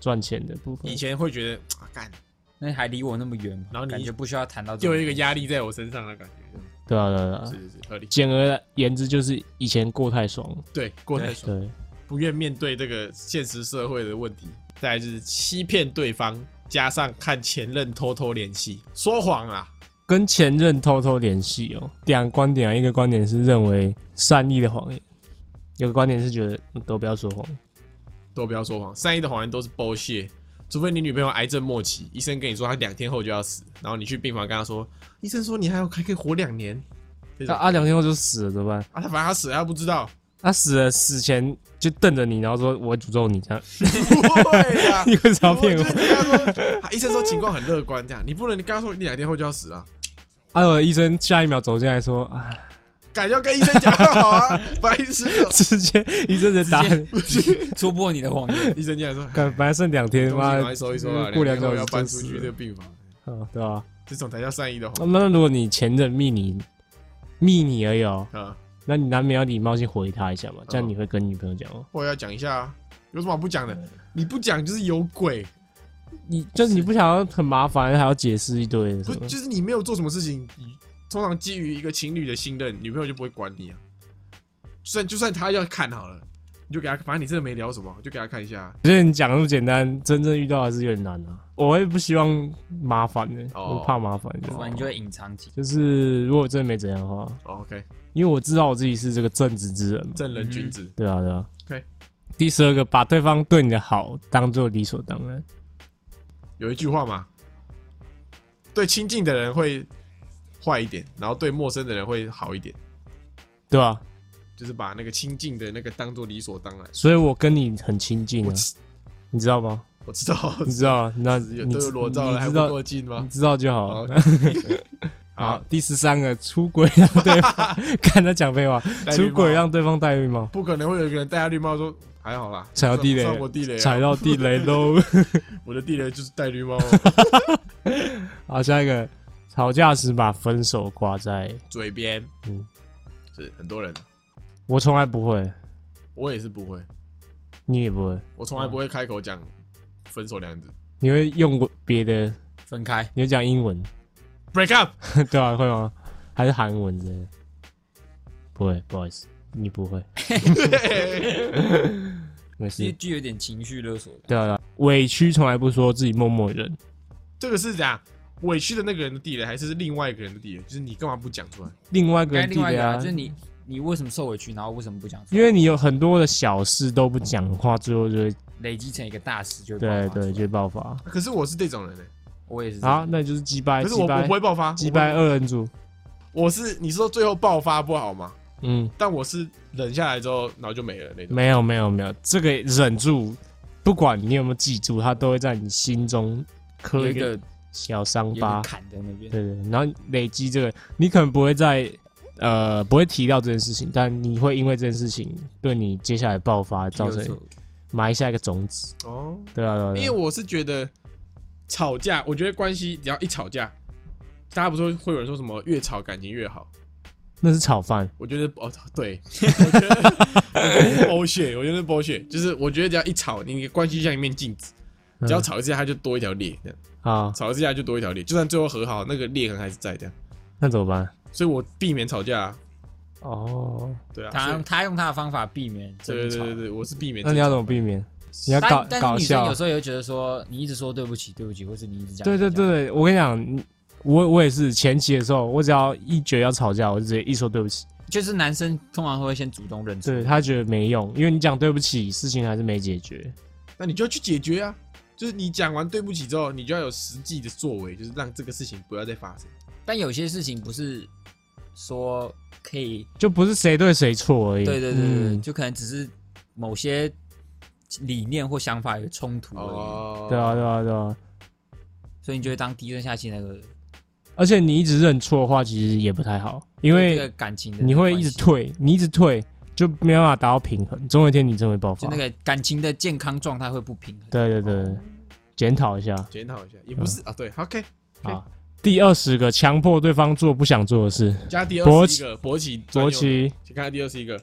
Speaker 1: 赚钱的部分。
Speaker 2: 以。前会觉得啊，干，
Speaker 3: 那还离我那么远，
Speaker 2: 然后你
Speaker 3: 感觉不需要谈到
Speaker 2: 就有一个压力在我身上的感觉。
Speaker 1: 对啊，对啊。
Speaker 2: 是是是，合理。
Speaker 1: 简而言之，就是以前过太爽了。
Speaker 2: 对，过太爽，
Speaker 1: 对，
Speaker 2: 不愿面对这个现实社会的问题。再来就是欺骗对方，加上看前任偷偷联系，说谎啊。
Speaker 1: 跟前任偷偷联系哦。两个观点啊，一个观点是认为善意的谎言，有个观点是觉得嗯都不要说谎。
Speaker 2: 都不要说谎，善意的谎言都是 bullshit。除非你女朋友癌症末期，医生跟你说她两天后就要死，然后你去病房跟她说，医生说你还有还可以活两年。这种
Speaker 1: 那啊，两天后就死了怎么办？
Speaker 2: 啊，他反正他死了，他不知道，
Speaker 1: 他死了，死前就瞪着你，然后说我会诅咒你这样。
Speaker 2: 不会呀、
Speaker 1: 你为什么要骗我？
Speaker 2: 就是你跟他说，啊医生说情况很乐观，这样你不能你跟他说你两天后就要死啊，
Speaker 1: 还有医生下一秒走进来说啊，
Speaker 2: 敢要跟医生讲好啊，白痴哦、
Speaker 1: 直接医生的答案，
Speaker 3: 戳破你的谎言。
Speaker 2: 医生进来说，
Speaker 1: 干本来剩两天，妈
Speaker 2: 收一收啊，
Speaker 1: 过两小时
Speaker 2: 两天后要搬出去这个病房，
Speaker 1: 啊，对吧？
Speaker 2: 这种才叫善意的
Speaker 1: 那
Speaker 2: 谎
Speaker 1: 那如果你前任密你密你而已哦，
Speaker 2: 啊。
Speaker 1: 那你难免要礼貌性回他一下嘛，这样你会跟女朋友讲吗。
Speaker 2: 我要讲一下啊，有什么好不讲的？你不讲就是有鬼，
Speaker 1: 你就是你不想要很麻烦，还要解释一堆？
Speaker 2: 不就是你没有做什么事情，你通常基于一个情侣的信任，女朋友就不会管你啊。就算就算他要看好了，你就给他，反正你真的没聊什么，就给他看一下。
Speaker 1: 我觉得你讲那么简单，真正遇到还是有点难啊。我也不希望麻烦的，
Speaker 2: 哦
Speaker 1: 我怕麻烦的。
Speaker 3: 不然你就会隐藏起。
Speaker 1: 就是如果真的没怎样的话，
Speaker 2: 哦 OK，
Speaker 1: 因为我知道我自己是这个正直之人嘛。
Speaker 2: 正人君子，
Speaker 1: 对啊，对啊。
Speaker 2: OK
Speaker 1: 第十二个，把对方对你的好当做理所当然。
Speaker 2: 有一句话嘛，对亲近的人会坏一点，然后对陌生的人会好一点，
Speaker 1: 对吧、
Speaker 2: 就是把那个亲近的那个当做理所当然。
Speaker 1: 所以我跟你很亲近啊，你知道吗？
Speaker 2: 我知道，
Speaker 1: 你知道啊？那
Speaker 2: 有
Speaker 1: 你
Speaker 2: 都有裸照了，还不
Speaker 1: 你知道
Speaker 2: 够近吗
Speaker 1: 你？知道就好。
Speaker 2: 好，
Speaker 1: 好，第十三个，出轨让对方 看他讲废话，出轨让对方戴绿帽，
Speaker 2: 不可能会有一个人戴下绿帽说还好啦，
Speaker 1: 踩到地雷
Speaker 2: 算我地雷啊，
Speaker 1: 踩到地雷喽。
Speaker 2: 我的地雷就是戴绿帽，
Speaker 1: 好，下一个，吵架时把分手挂在，
Speaker 2: 嘴边，
Speaker 1: 嗯，
Speaker 2: 是很多人，
Speaker 1: 我从来不会，
Speaker 2: 我也是不会，
Speaker 1: 你也不会，
Speaker 2: 我从来不会开口讲分手两个字
Speaker 1: 你会用别的，
Speaker 3: 分开，
Speaker 1: 你会讲英文
Speaker 2: ，，break up，
Speaker 1: 对啊，会吗？还是韩文之类的？不会，不好意思，你不会。没事。
Speaker 3: 其实具有点情绪勒索的。
Speaker 1: 对啊，对啊委屈从来不说，自己默默忍。
Speaker 2: 这个是怎样？委屈的那个人的地雷，还是另外一个人的地雷？就是你干嘛不讲出来？
Speaker 1: 另外一个
Speaker 3: 该
Speaker 1: 人地雷啊
Speaker 3: 另外一个啊，就，是你你为什么受委屈，然后为什么不讲出来？
Speaker 1: 因为你有很多的小事都不讲话，最后就会
Speaker 3: 累积成一个大事就会
Speaker 1: 对对就会爆发。
Speaker 2: 可是我是这种人呢、
Speaker 3: 我也是这样
Speaker 1: 好，那就是击败，
Speaker 2: 可是我我
Speaker 1: 击败
Speaker 2: 不会爆发，
Speaker 1: 击败二人组。
Speaker 2: 我是你说最后爆发不好吗？
Speaker 1: 嗯，
Speaker 2: 但我是忍下来之后，然后就没了那种。
Speaker 1: 没有没有没有，这个忍住，不管你有没有记住，它都会在你心中刻一个
Speaker 3: 一个
Speaker 1: 小伤疤
Speaker 3: 砍。在那边。
Speaker 1: 对对，然后累积这个，你可能不会在呃不会提到这件事情，但你会因为这件事情对你接下来爆发造成埋下一个种子。
Speaker 2: 哦，
Speaker 1: 对啊，对啊
Speaker 2: 因为我是觉得吵架，我觉得关系只要一吵架，大家不是会有人说什么越吵感情越好？
Speaker 1: 那是炒饭。
Speaker 2: 我觉得哦，对，我觉得 我觉得是 bullshit，我觉得是 bullshit，就是我觉得只要一吵，你的关系像一面镜子，只要
Speaker 1: 嗯
Speaker 2: 吵一次，它就多一条裂，这样
Speaker 1: 啊，
Speaker 2: 吵一架就多一条裂，就算最后和好，那个裂痕还是在的，
Speaker 1: 那怎么办？
Speaker 2: 所以我避免吵架、啊，
Speaker 1: 哦，
Speaker 2: 对啊，
Speaker 3: 他他用他的方法避免争吵
Speaker 2: 对对对，对，我是避免。
Speaker 1: 那你要怎么避？免？你要搞搞笑
Speaker 3: 是女生有。时候也会觉得说，你一直说对不起对不起，或是你一直讲
Speaker 1: 对对对，对，我跟你讲，我我也是前期的时候，我只要一觉得要吵架，我就直接一说对不起。
Speaker 3: 就是男生通常会先主动认错。
Speaker 1: 对他觉得没用，因为你讲对不起，事情还是没解决。
Speaker 2: 那你就要去解决啊。就是你讲完对不起之后，你就要有实际的作为，就是让这个事情不要再发生。
Speaker 3: 但有些事情不是说可以，
Speaker 1: 就不是谁对谁错而已。
Speaker 3: 对对对对，
Speaker 1: 嗯
Speaker 3: 就可能只是某些理念或想法有冲突而已，
Speaker 2: 哦
Speaker 1: 对啊，对啊，对啊。
Speaker 3: 所以你就会当低声下气那个，
Speaker 1: 而且你一直认错的话，其实也不太好，因
Speaker 3: 这
Speaker 1: 为
Speaker 3: 个感情
Speaker 1: 你会一直，退，你一直退，就没办法达到平衡，总有一天你真的会爆发。
Speaker 3: 就那个感情的健康状态会不平衡。
Speaker 1: 对对对，检讨一下
Speaker 2: 检讨一下，也不是啊。对，OK，
Speaker 1: 好。第二十个，强迫对方做不想做的事。
Speaker 2: 加第二十一个勃起专用的，
Speaker 1: 国旗，
Speaker 2: 请看第二十一个，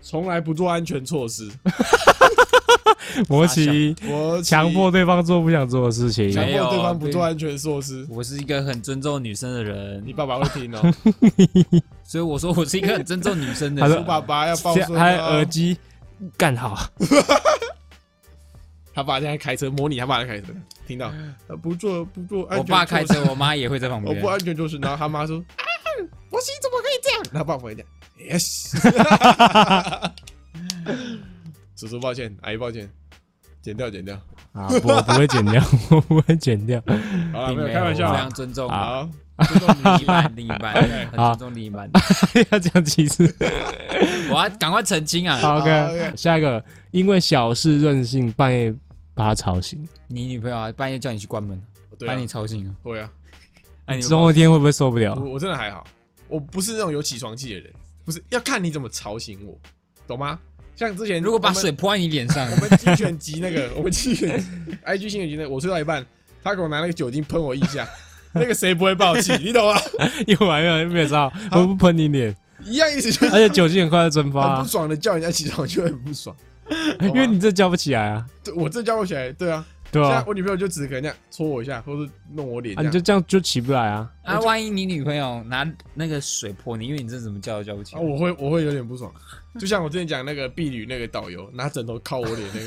Speaker 2: 从来不做安全措施。
Speaker 1: 国旗，
Speaker 2: 勃起
Speaker 1: 强迫对方做不想做的事情。
Speaker 2: 强迫对方不做安全措施。
Speaker 3: 我是一个很尊重女生的人
Speaker 2: 你，爸爸会听哦，
Speaker 3: 所以我说我是一个很尊重女生的
Speaker 1: 他说
Speaker 3: 人。
Speaker 2: 爸爸要抱孙
Speaker 1: 还有耳
Speaker 2: 哦。
Speaker 1: 机干好，
Speaker 2: 他爸现在开车模拟他爸在开车，听到呃不做不做安
Speaker 3: 我
Speaker 2: 全我
Speaker 3: 爸开车，我妈也会在旁边我
Speaker 2: 不。安全就是，然后他妈说啊，博西怎么可以这样？然后爸爸会讲 yes。叔叔抱歉，阿姨抱歉，剪掉剪掉。
Speaker 1: 啊，不，我不会剪掉，我不会剪掉。
Speaker 2: 好了，
Speaker 3: 没有
Speaker 2: 没有开玩笑
Speaker 3: 非
Speaker 2: 啊
Speaker 3: 常。尊重
Speaker 2: 好，
Speaker 3: 尊重另一半，另一半很
Speaker 1: 好
Speaker 3: 尊重另一半。
Speaker 1: 要讲几次
Speaker 3: 我要赶快澄清啊
Speaker 2: ！？OK，，OK
Speaker 1: 下一个，因为小事任性，半夜把他吵醒，
Speaker 3: 你女朋友啊，半夜叫你去关门，把你吵醒了。
Speaker 2: 会啊，
Speaker 3: 哎，你
Speaker 1: 总有一天会不会受不了？
Speaker 2: 我我真的还好，我不是那种有起床气的人，不是要看你怎么吵醒我，懂吗？像之前
Speaker 3: 如果把水泼在你脸上。
Speaker 2: 我，们精选集那个，我们精选 IG 精选集那个，我睡到一半，他给我拿那个酒精喷我一下，那个谁不会爆气？你懂吗？
Speaker 1: 又来又来，没有知道，我不喷你脸，
Speaker 2: 一样意思就是
Speaker 1: 而且酒精很快就蒸发。啊
Speaker 2: 很不，爽的叫人家起床就会很不爽，
Speaker 1: 因为你这叫不起来啊，
Speaker 2: 对我这叫不起来，对啊，现在
Speaker 1: 对啊？
Speaker 2: 我女朋友就只可能这样戳我一下，或是弄我脸
Speaker 1: 啊，你
Speaker 2: 样，
Speaker 1: 就这样就起不来啊。
Speaker 3: 啊，万一你女朋友拿那个水泼你，因为你这怎么叫都叫不起
Speaker 2: 啊，
Speaker 3: 来。
Speaker 2: 我会我会有点不爽，就像我之前讲那个婢女那个导游拿枕头靠我脸那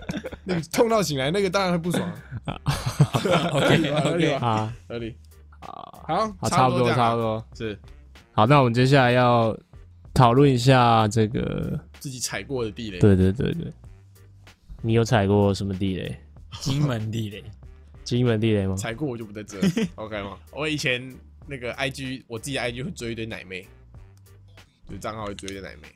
Speaker 2: 个，那个痛到醒来那个当然会不爽啊。
Speaker 3: OK
Speaker 2: 合理
Speaker 3: OK，
Speaker 2: 吧
Speaker 1: 啊
Speaker 2: 合理，
Speaker 1: 啊，
Speaker 2: 好，
Speaker 1: 好，差不多，差不多。
Speaker 2: 是。
Speaker 1: 好，那我们接下来要讨论一下这个，
Speaker 2: 自己踩过的地雷，
Speaker 1: 对对对对，你有踩过什么地雷？
Speaker 3: 金门地雷，
Speaker 1: 金门地雷吗？
Speaker 2: 踩过我就不在这，OK 吗？我以前那个 IG，我自己的 IG 会追一堆奶妹，就账号会追一堆奶妹。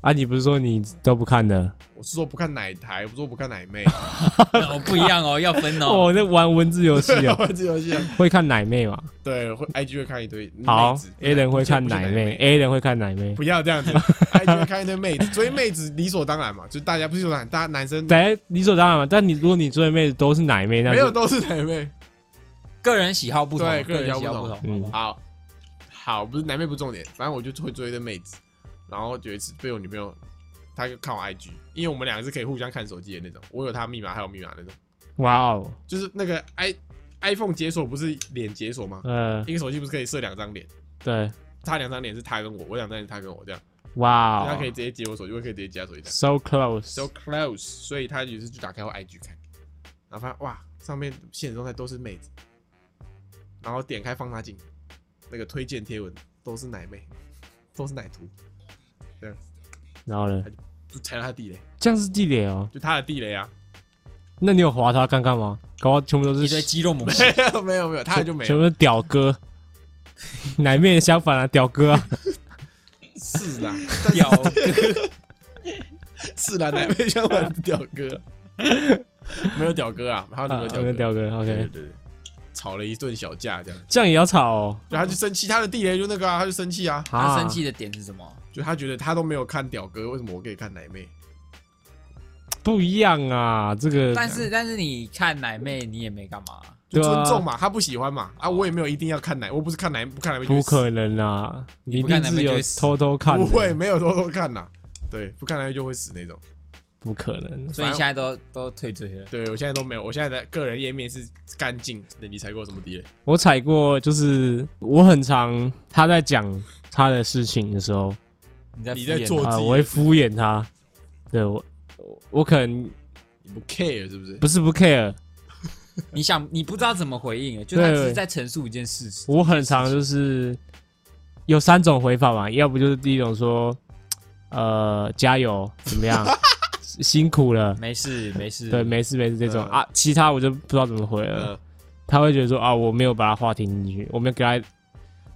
Speaker 1: 啊，你不是说你都不看的？
Speaker 2: 我是说不看奶台，我不是说不看奶妹。
Speaker 3: 哦不一样哦，要分哦。
Speaker 1: 哦，那玩文字游戏哦，
Speaker 2: 文字游戏啊，
Speaker 1: 会看奶妹嘛？
Speaker 2: 对，会 IG 会看一堆
Speaker 1: 好
Speaker 2: 妹子
Speaker 1: ，A 人会看奶妹，A 人会看奶妹。
Speaker 2: 不要这样子，IG 会看一堆妹子，追妹子理所当然嘛，就是大家不是理所当然，大家男生
Speaker 1: 对，理所当然嘛。但你如果你追的妹子都是奶妹，那就
Speaker 2: 没有都是奶妹。
Speaker 3: 个人喜好不同，
Speaker 2: 对
Speaker 3: 个人喜
Speaker 2: 个人喜好不
Speaker 3: 好不同。
Speaker 1: 嗯
Speaker 3: 好不好
Speaker 2: 好，好，不是奶妹不重点，反正我就会追一堆妹子，然后有一次被我女朋友，她就看我 IG，因为我们两个是可以互相看手机的那种，我有她密码，还有密码那种，
Speaker 1: 哇哦，
Speaker 2: 就是那个 i iPhone 解锁不是脸解锁吗？
Speaker 1: 呃，
Speaker 2: 一个手机不是可以设两张脸，
Speaker 1: 对，
Speaker 2: 她两张脸是她跟我，我两张脸是她跟我这样，
Speaker 1: 哇
Speaker 2: 他可以直接接我手机，我可以直接接他手机的。
Speaker 1: ，so
Speaker 2: close，so close，所以他有时就打开我 IG 看，然后发现哇，上面现实状态都是妹子，然后点开放大镜，那个推荐贴文都是奶妹，都是奶图，
Speaker 1: 然后呢，
Speaker 2: 就踩到他地雷，
Speaker 1: 这样是地雷哦。
Speaker 2: 就他的地雷啊，
Speaker 1: 那你有划他看看吗？搞不好全部都
Speaker 3: 一堆
Speaker 1: 是
Speaker 3: 肌肉猛
Speaker 2: 没有没有没有，他就没有，
Speaker 1: 全部是屌哥，奶妹的相反啊，屌哥啊，
Speaker 2: 是啊，
Speaker 3: 屌
Speaker 2: 是啦，奶妹相反是屌哥，没有屌哥啊，没有那
Speaker 1: 啊
Speaker 2: 个屌哥，
Speaker 1: 那屌哥
Speaker 2: 对对
Speaker 1: ，OK，
Speaker 2: 对对，吵了一顿小架这样，
Speaker 1: 这样也要吵哦。
Speaker 2: 就他就生气，他的地雷就那个啊，他就生气啊，
Speaker 3: 他生气的点是什么？
Speaker 2: 就他觉得他都没有看屌哥，为什么我可以看奶妹？
Speaker 1: 不一样啊，这个
Speaker 3: 但是但是你看奶妹，你也没干嘛。
Speaker 2: 就尊重嘛，他不喜欢嘛，啊，我也没有一定要看奶，我不是看奶不看奶妹就
Speaker 1: 不，可能啊，你一定是有
Speaker 3: 奶妹就会死
Speaker 1: 偷偷看，
Speaker 2: 不会，没有偷偷看呐，对，不看奶妹就会死那种。
Speaker 1: 不可能。
Speaker 3: 所以你现在都都退追了。
Speaker 2: 对我现在都没有，我现在的个人页面是干净的。你踩过什么地雷？
Speaker 1: 我踩过，就是我很常他在讲他的事情的时候，
Speaker 3: 你在
Speaker 2: 你在
Speaker 3: 敷衍他
Speaker 2: 做自己
Speaker 1: 啊，我会敷衍他。对我，我我可能
Speaker 2: 你不 care 是不是？
Speaker 1: 不是不 care，
Speaker 3: 你想你不知道怎么回应，就他只是在陈述一件事实。
Speaker 1: 我很常就是有三种回法嘛，要不就是第一种说，呃，加油，怎么样，辛苦了，
Speaker 3: 没事没事，
Speaker 1: 对，没事没事这种
Speaker 2: 嗯
Speaker 1: 啊，其他我就不知道怎么回了。
Speaker 2: 呃，
Speaker 1: 他会觉得说啊，我没有把他话听进去，我没有给他，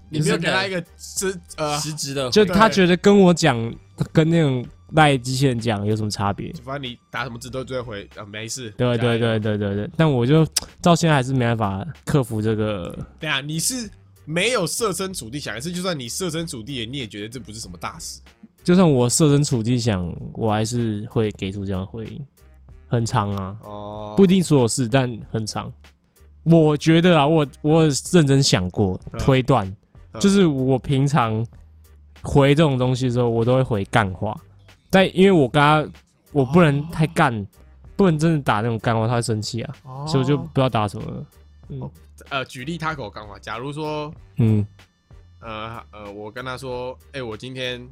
Speaker 2: 你没有给他一个是呃，
Speaker 3: 实质的，
Speaker 1: 就他觉得跟我讲，跟那种赖机器人讲有什么差别？
Speaker 2: 反正你打什么字都最回啊，没事。
Speaker 1: 对对对。对对对，但我就到现在还是没办法克服这个。
Speaker 2: 对啊，你是没有设身处地想，还是就算你设身处地，你也觉得这不是什么大事？
Speaker 1: 就算我设身处地想，我还是会给出这样的回应，很长啊，
Speaker 2: 哦
Speaker 1: 不一定所有事，但很长。我觉得啊，我我认真想过
Speaker 2: 嗯
Speaker 1: 推断，
Speaker 2: 嗯
Speaker 1: 就是我平常回这种东西的时候，我都会回干话，但因为我跟他，我不能太干，不能真的打那种干话，他会生气啊，
Speaker 2: 哦。
Speaker 1: 所以我就不知道打什么。了。嗯
Speaker 2: 呃，举例他给我干话，假如说
Speaker 1: 嗯，
Speaker 2: 呃呃，我跟他说，哎、我今天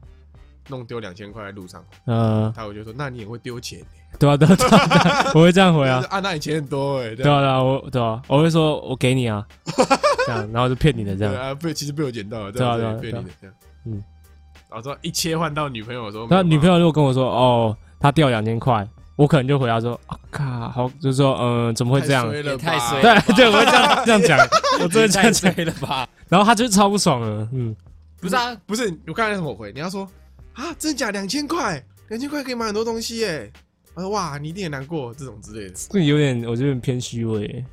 Speaker 2: 弄丢两千块在路上，
Speaker 1: 呃，
Speaker 2: 他我就说，那你也会丢钱、欸，
Speaker 1: 对啊对啊对啊，对啊 我会这样回啊，
Speaker 2: 啊，那你钱很多哎、欸，
Speaker 1: 对啊对啊，我对啊，我会说我给你啊，这样，然后就骗你的这样。
Speaker 2: 对啊，被其实被我捡到了，
Speaker 1: 对啊
Speaker 2: 对
Speaker 1: 对啊
Speaker 2: 骗你的这样，
Speaker 1: 嗯，
Speaker 2: 然后说一切换到女朋友的时候，
Speaker 1: 那女朋
Speaker 2: 友
Speaker 1: 友如果跟我说哦，他掉两千块，我可能就回答说啊靠，好，就是说嗯，怎么会这样？
Speaker 3: 太衰了
Speaker 1: 对 对，我会这样这样讲，我真的这
Speaker 3: 太
Speaker 1: 样讲，
Speaker 3: 衰了吧？
Speaker 1: 然后他就超不爽了，嗯，
Speaker 3: 不是啊，
Speaker 2: 不是我刚才怎么回？你要说啊，真假两千块，两千块可以买很多东西耶、我说哇，你一定很难过这种之类的，
Speaker 1: 这有点我觉得有点偏虚伪，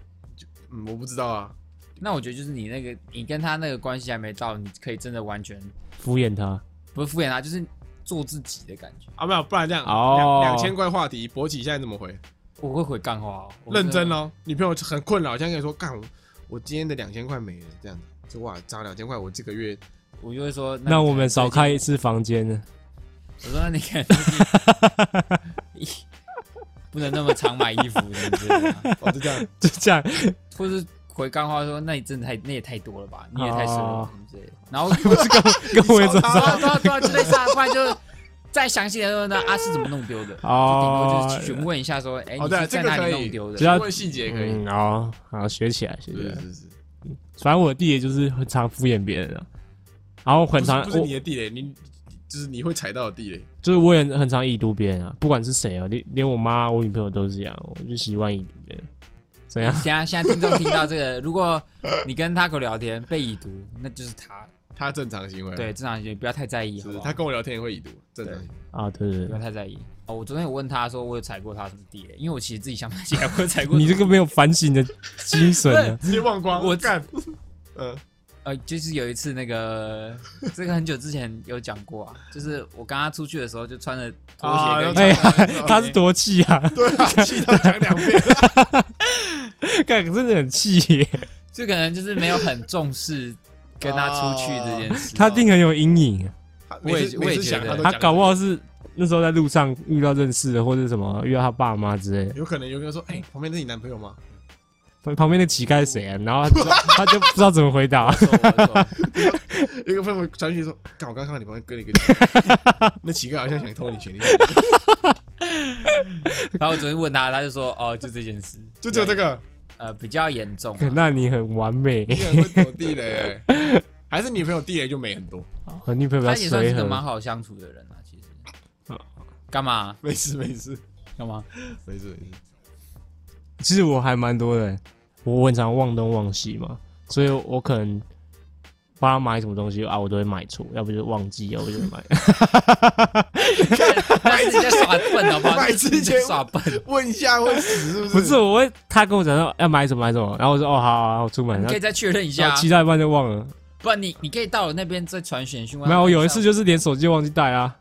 Speaker 2: 嗯，我不知道啊，
Speaker 3: 那我觉得就是你那个，你跟他那个关系还没到，你可以真的完全
Speaker 1: 敷衍他。
Speaker 3: 不是敷衍他，就是做自己的感觉。
Speaker 2: 啊没有，不然这样
Speaker 1: 哦
Speaker 2: 两两千块话题，博起现在怎么回？
Speaker 3: 我会回干话
Speaker 2: 认真
Speaker 3: 哦。
Speaker 2: 哦，女朋友很困扰，现在跟你说干我，我今天的两千块没了，这样子，就哇，涨两千块，我这个月
Speaker 3: 我就会说，
Speaker 1: 那我们少开一
Speaker 3: 次。
Speaker 1: 房间呢？
Speaker 3: 我说那你看，不能那么常买衣服，是不是？
Speaker 2: 哦就这样，
Speaker 1: 就这样，
Speaker 3: 或是回干话说，那你真的太那也太多了吧，你也太衰了之类的。然后
Speaker 1: 不是跟我跟我有什么
Speaker 2: 你
Speaker 3: 对啊对啊对啊，就类似啊，不然就再详细的说呢，啊是 怎么弄丢的？
Speaker 1: 哦
Speaker 3: 就是询问一下说，哎，是在哪里弄丢的？
Speaker 1: 只要
Speaker 2: 问细节可以，
Speaker 1: 嗯哦，好学起来，学起来。
Speaker 2: 是是是，
Speaker 1: 反正我的弟也就是很常敷衍别人啊，然后很常
Speaker 2: 不是不是你的地雷，你就是你会踩到的地雷，
Speaker 1: 就是我也很常已读别人啊，不管是谁啊，连连我妈、我女朋友都是这样，我就习惯已读别人。怎样？
Speaker 3: 现在现在听众听到这个，如果你跟 Taco 聊天被已读，那就是他
Speaker 2: 他正常行为，
Speaker 3: 对，正常行为，不要太在意，好不好
Speaker 2: 是他跟我聊天也会已读，正常行为。
Speaker 1: 啊，对
Speaker 3: 不要太在意。哦，我昨天有问他说，我有踩过他什么地雷，因为我其实自己想不起来我有踩过。
Speaker 1: 你这个没有反省的精神啊！
Speaker 2: 直接忘光，
Speaker 3: 我
Speaker 2: 干，嗯，
Speaker 3: 呃，就是有一次那个，这个很久之前有讲过啊，就是我跟他出去的时候，就穿着拖
Speaker 2: 啊
Speaker 3: 鞋跟
Speaker 1: 哎他是多气啊！
Speaker 2: 对啊，气到讲两遍，
Speaker 1: 干真的很气耶，
Speaker 3: 就可能就是没有很重视跟他出去这件事。
Speaker 1: 他一定很有阴影。
Speaker 3: 我也我也觉得
Speaker 1: 他搞不好是那时候在路上遇到认识的，或者什么遇到他爸妈之类的。
Speaker 2: 有可能有个人说，哎，旁边是你男朋友吗？
Speaker 1: 旁旁边的乞丐是谁啊？然后他就 他就不知道怎么回答。
Speaker 2: 一个朋友传讯说，看我刚看到你旁边跟了一个，那乞丐好像想偷你钱，你
Speaker 3: 然后我昨天问他，他就说哦，就这件事，
Speaker 2: 就只有这个，
Speaker 3: 呃比较严重啊。
Speaker 1: 那你很完美
Speaker 2: 你，很会躲地雷欸，还是女朋友地雷就美很多？
Speaker 1: 和女朋友比较
Speaker 3: 他也算是
Speaker 1: 随和。
Speaker 3: 个蛮好相处的人啊，其实
Speaker 1: 哦。
Speaker 3: 干嘛？
Speaker 2: 没事没事
Speaker 3: 干嘛？
Speaker 2: 没事没事，
Speaker 1: 其实我还蛮多的，我很常忘东忘西嘛，所以我可能帮他买什么东西啊，我都会买错，要不就忘记，要不就买。
Speaker 3: 但是你在耍笨好不好？
Speaker 2: 买之前
Speaker 3: 你在耍笨，
Speaker 2: 问一下会死是不是？
Speaker 1: 不是，我会他跟我讲说要买什么买什么，然后我说哦好好好，我出门，
Speaker 3: 你可以再确认一下啊。
Speaker 1: 后骑到一半就忘了。
Speaker 3: 不然你你可以到了那边再传简讯问他。
Speaker 1: 没有，我有一次就是连手机忘记带啊。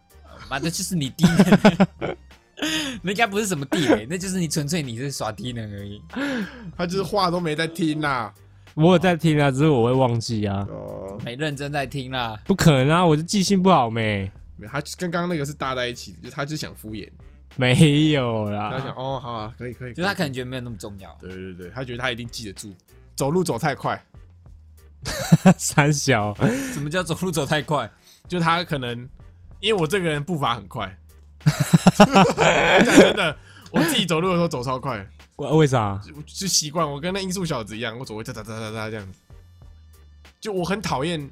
Speaker 3: 妈的，就是你低能。那应该不是什么地雷，那就是你纯粹你是耍低能而已。
Speaker 2: 他就是话都没在听呐。
Speaker 1: 我有在听啊，只是我会忘记啊，
Speaker 2: 哦，
Speaker 3: 没认真在听啦。
Speaker 1: 不可能啊，我就记性不好没，
Speaker 2: 没有他跟刚刚那个是搭在一起的，就是他就想敷衍，
Speaker 1: 没有啦
Speaker 2: 他想
Speaker 1: 啦。
Speaker 2: 哦好啊，可以可以，
Speaker 3: 就是他可能觉得没有那么重要。
Speaker 2: 对对对，他觉得他一定记得住，走路走太快，
Speaker 1: 三小，
Speaker 3: 什么叫走路走太快？
Speaker 2: 就他可能因为我这个人步伐很快，讲真的，我自己走路的时候走超快，
Speaker 1: 为 为啥？
Speaker 2: 就就习惯我跟那音速小子一样，我走会哒哒哒哒哒这样子，就我很讨厌，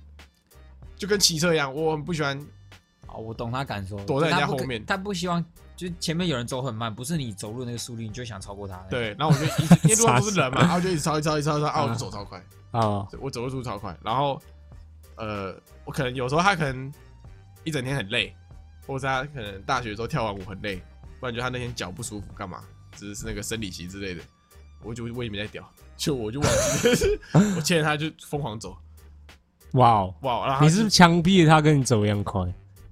Speaker 2: 就跟骑车一样，我很不喜欢
Speaker 3: 哦，我懂他感受，
Speaker 2: 躲在人家后面
Speaker 3: 他不希望就前面有人走很慢，不是你走路那个速率，你就想超过他。，
Speaker 2: 对，然后我就一直因为路上不是人嘛，然后就一直超一超一超一超，啊，我就走超快。
Speaker 1: 啊，
Speaker 2: 我走路速度超快，然后呃，我可能有时候他可能一整天很累，或者他可能大学的时候跳完舞很累，不然就他那天脚不舒服干嘛，只是那个生理期之类的，我就我也没在屌，就我就忘记，我牵着他就疯狂走，
Speaker 1: 哇哦，
Speaker 2: 哇，然后
Speaker 1: 你是不是强逼他跟你走一样快？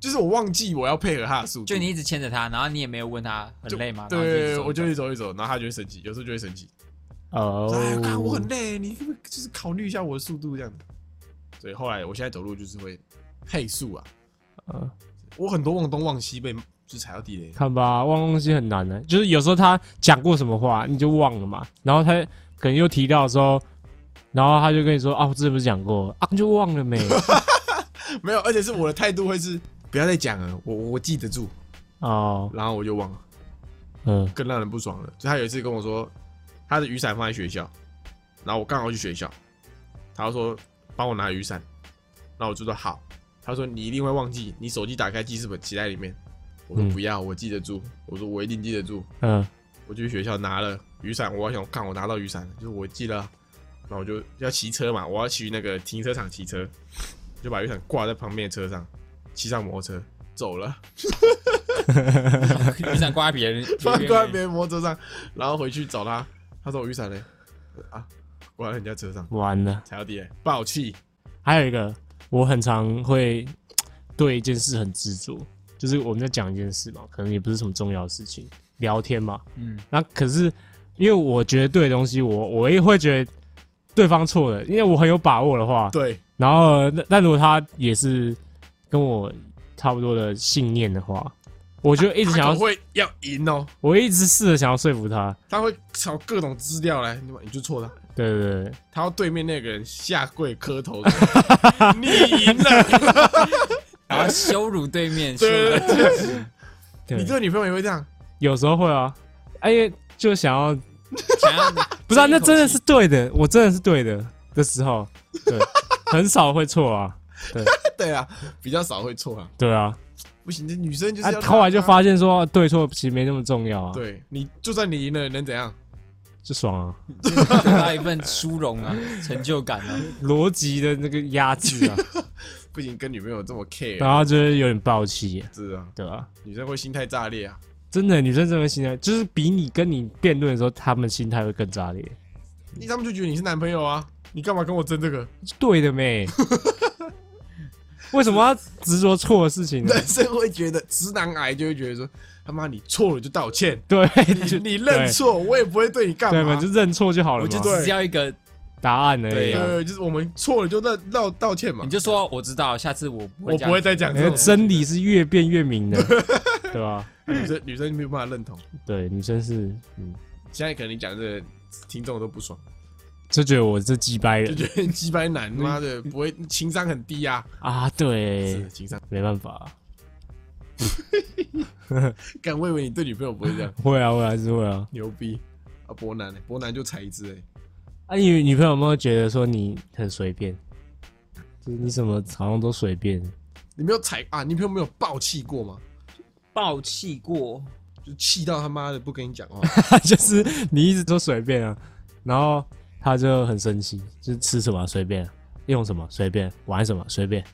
Speaker 2: 就是我忘记我要配合他的速度，
Speaker 3: 就你一直牵着他，然后你也没有问他很累吗？
Speaker 2: 对，我就一直走一直走，然后他就会生气，有时候就会生气，
Speaker 1: 哦。
Speaker 2: 说，哎，看我很累，你可不可以就是考虑一下我的速度这样。子，所以后来我现在走路就是会配速啊。
Speaker 1: 呃
Speaker 2: 我很多忘东忘西被就踩到地雷，
Speaker 1: 看吧，忘东西很难的，就是有时候他讲过什么话你就忘了嘛，然后他可能又提到的时候，然后他就跟你说啊，我之前不是讲过。啊，就忘了没？
Speaker 2: 没有，而且是我的态度会是不要再讲了，我我记得住，
Speaker 1: 哦，
Speaker 2: 然后我就忘了，
Speaker 1: 嗯。
Speaker 2: 更让人不爽了。就他有一次跟我说，他的雨伞放在学校，然后我刚好去学校，他就说帮我拿雨伞，然后我就说好，他说你一定会忘记，你手机打开记事本写在里面，我说
Speaker 1: 嗯
Speaker 2: 不要，我记得住，我说我一定记得住，
Speaker 1: 嗯，
Speaker 2: 我去学校拿了雨伞，我想看我拿到雨伞了，就是我记得，然后我就要骑车嘛，我要去那个停车场骑车，就把雨伞挂在旁边的车上，骑上摩托车走了，
Speaker 3: 雨伞挂在别人，
Speaker 2: 放挂在别人摩托车上，然后回去找他，他说我雨伞呢？啊，挂在人家车上，
Speaker 1: 完了。
Speaker 2: 踩到地雷，爆气，
Speaker 1: 还有一个，我很常会对一件事很执着，就是我们在讲一件事嘛，可能也不是什么重要的事情，聊天嘛。
Speaker 3: 嗯，
Speaker 1: 那可是因为我觉得对的东西，我我也会觉得对方错了，因为我很有把握的话，
Speaker 2: 对，
Speaker 1: 然后那那如果他也是跟我差不多的信念的话，我就一直想要
Speaker 2: 他可能，会要赢哦，
Speaker 1: 我一直试着想要说服他。
Speaker 2: 他会找各种资料来，你你就错了。
Speaker 1: 对对对，
Speaker 2: 他要对面那个人下跪磕头说，你赢了。
Speaker 3: 然后羞辱对面，羞
Speaker 2: 对
Speaker 3: 辱
Speaker 2: 对对，
Speaker 1: 对。
Speaker 2: 你这个女朋友也会这样？
Speaker 1: 有时候会啊，哎，就想要
Speaker 3: 想要
Speaker 1: 不是啊，那真的是对的，我真的是对的的时候，对，很少会错啊，
Speaker 2: 对。啊，比较少会错啊。
Speaker 1: 对啊，
Speaker 2: 不行，这女生就是
Speaker 1: 啊，后来就
Speaker 2: 让她
Speaker 1: 发现说对错其实没那么重要啊，，
Speaker 2: 对你，就算你赢了，能怎样？
Speaker 1: 就爽啊，
Speaker 3: 得到一份殊荣啊，成就感啊。
Speaker 1: 逻辑的那个压制啊，
Speaker 2: 不行，跟女朋友这么 care，
Speaker 1: 然后就是有点暴气，
Speaker 2: 是啊，
Speaker 1: 对吧？
Speaker 2: 女生会心态炸裂啊。
Speaker 1: 真的，女生真的心态就是比你跟你辩论的时候，她们心态会更炸裂，
Speaker 2: 你他们就觉得你是男朋友啊，你干嘛跟我争这个？
Speaker 1: 是对的妹。为什么要执着错的事情呢？
Speaker 2: 男生会觉得直男癌就会觉得说，他妈你错了就道歉，
Speaker 1: 对，
Speaker 2: 你
Speaker 1: 就
Speaker 2: 你认错，我也不会对你干
Speaker 1: 对嘛，
Speaker 2: 嘛。
Speaker 1: 就认错就好了嘛
Speaker 3: 我就，只是要一个，
Speaker 1: 答案而已啊。
Speaker 2: 对，就是我们错了就道道道歉嘛
Speaker 3: 你。就说我知道，下次我
Speaker 2: 我不会再讲
Speaker 1: 你的真理是越辩越明的，对吧？
Speaker 2: 女生女生没有办法认同。
Speaker 1: 对，女生是嗯，
Speaker 2: 现在可能你讲这个听众都不爽，
Speaker 1: 就觉得我是鸡掰人
Speaker 2: 就觉得鸡掰男，妈的不会情商很低啊，
Speaker 1: 啊，对
Speaker 2: 是，情商。
Speaker 1: 没办法，
Speaker 2: 敢我以为你对女朋友不会这样，
Speaker 1: 会啊，会还是会啊。
Speaker 2: 牛逼啊！伯南呢？伯南就踩一只哎，
Speaker 1: 啊，你女朋友有没有觉得说你很随便？就是你什么好像都随便，
Speaker 2: 你没有踩啊？你朋友没有暴气过吗？
Speaker 3: 暴气过，
Speaker 2: 就气到他妈的不跟你讲话，
Speaker 1: 就是你一直都随便啊，然后他就很生气，就是吃什么随便，用什么随便，玩什么随便。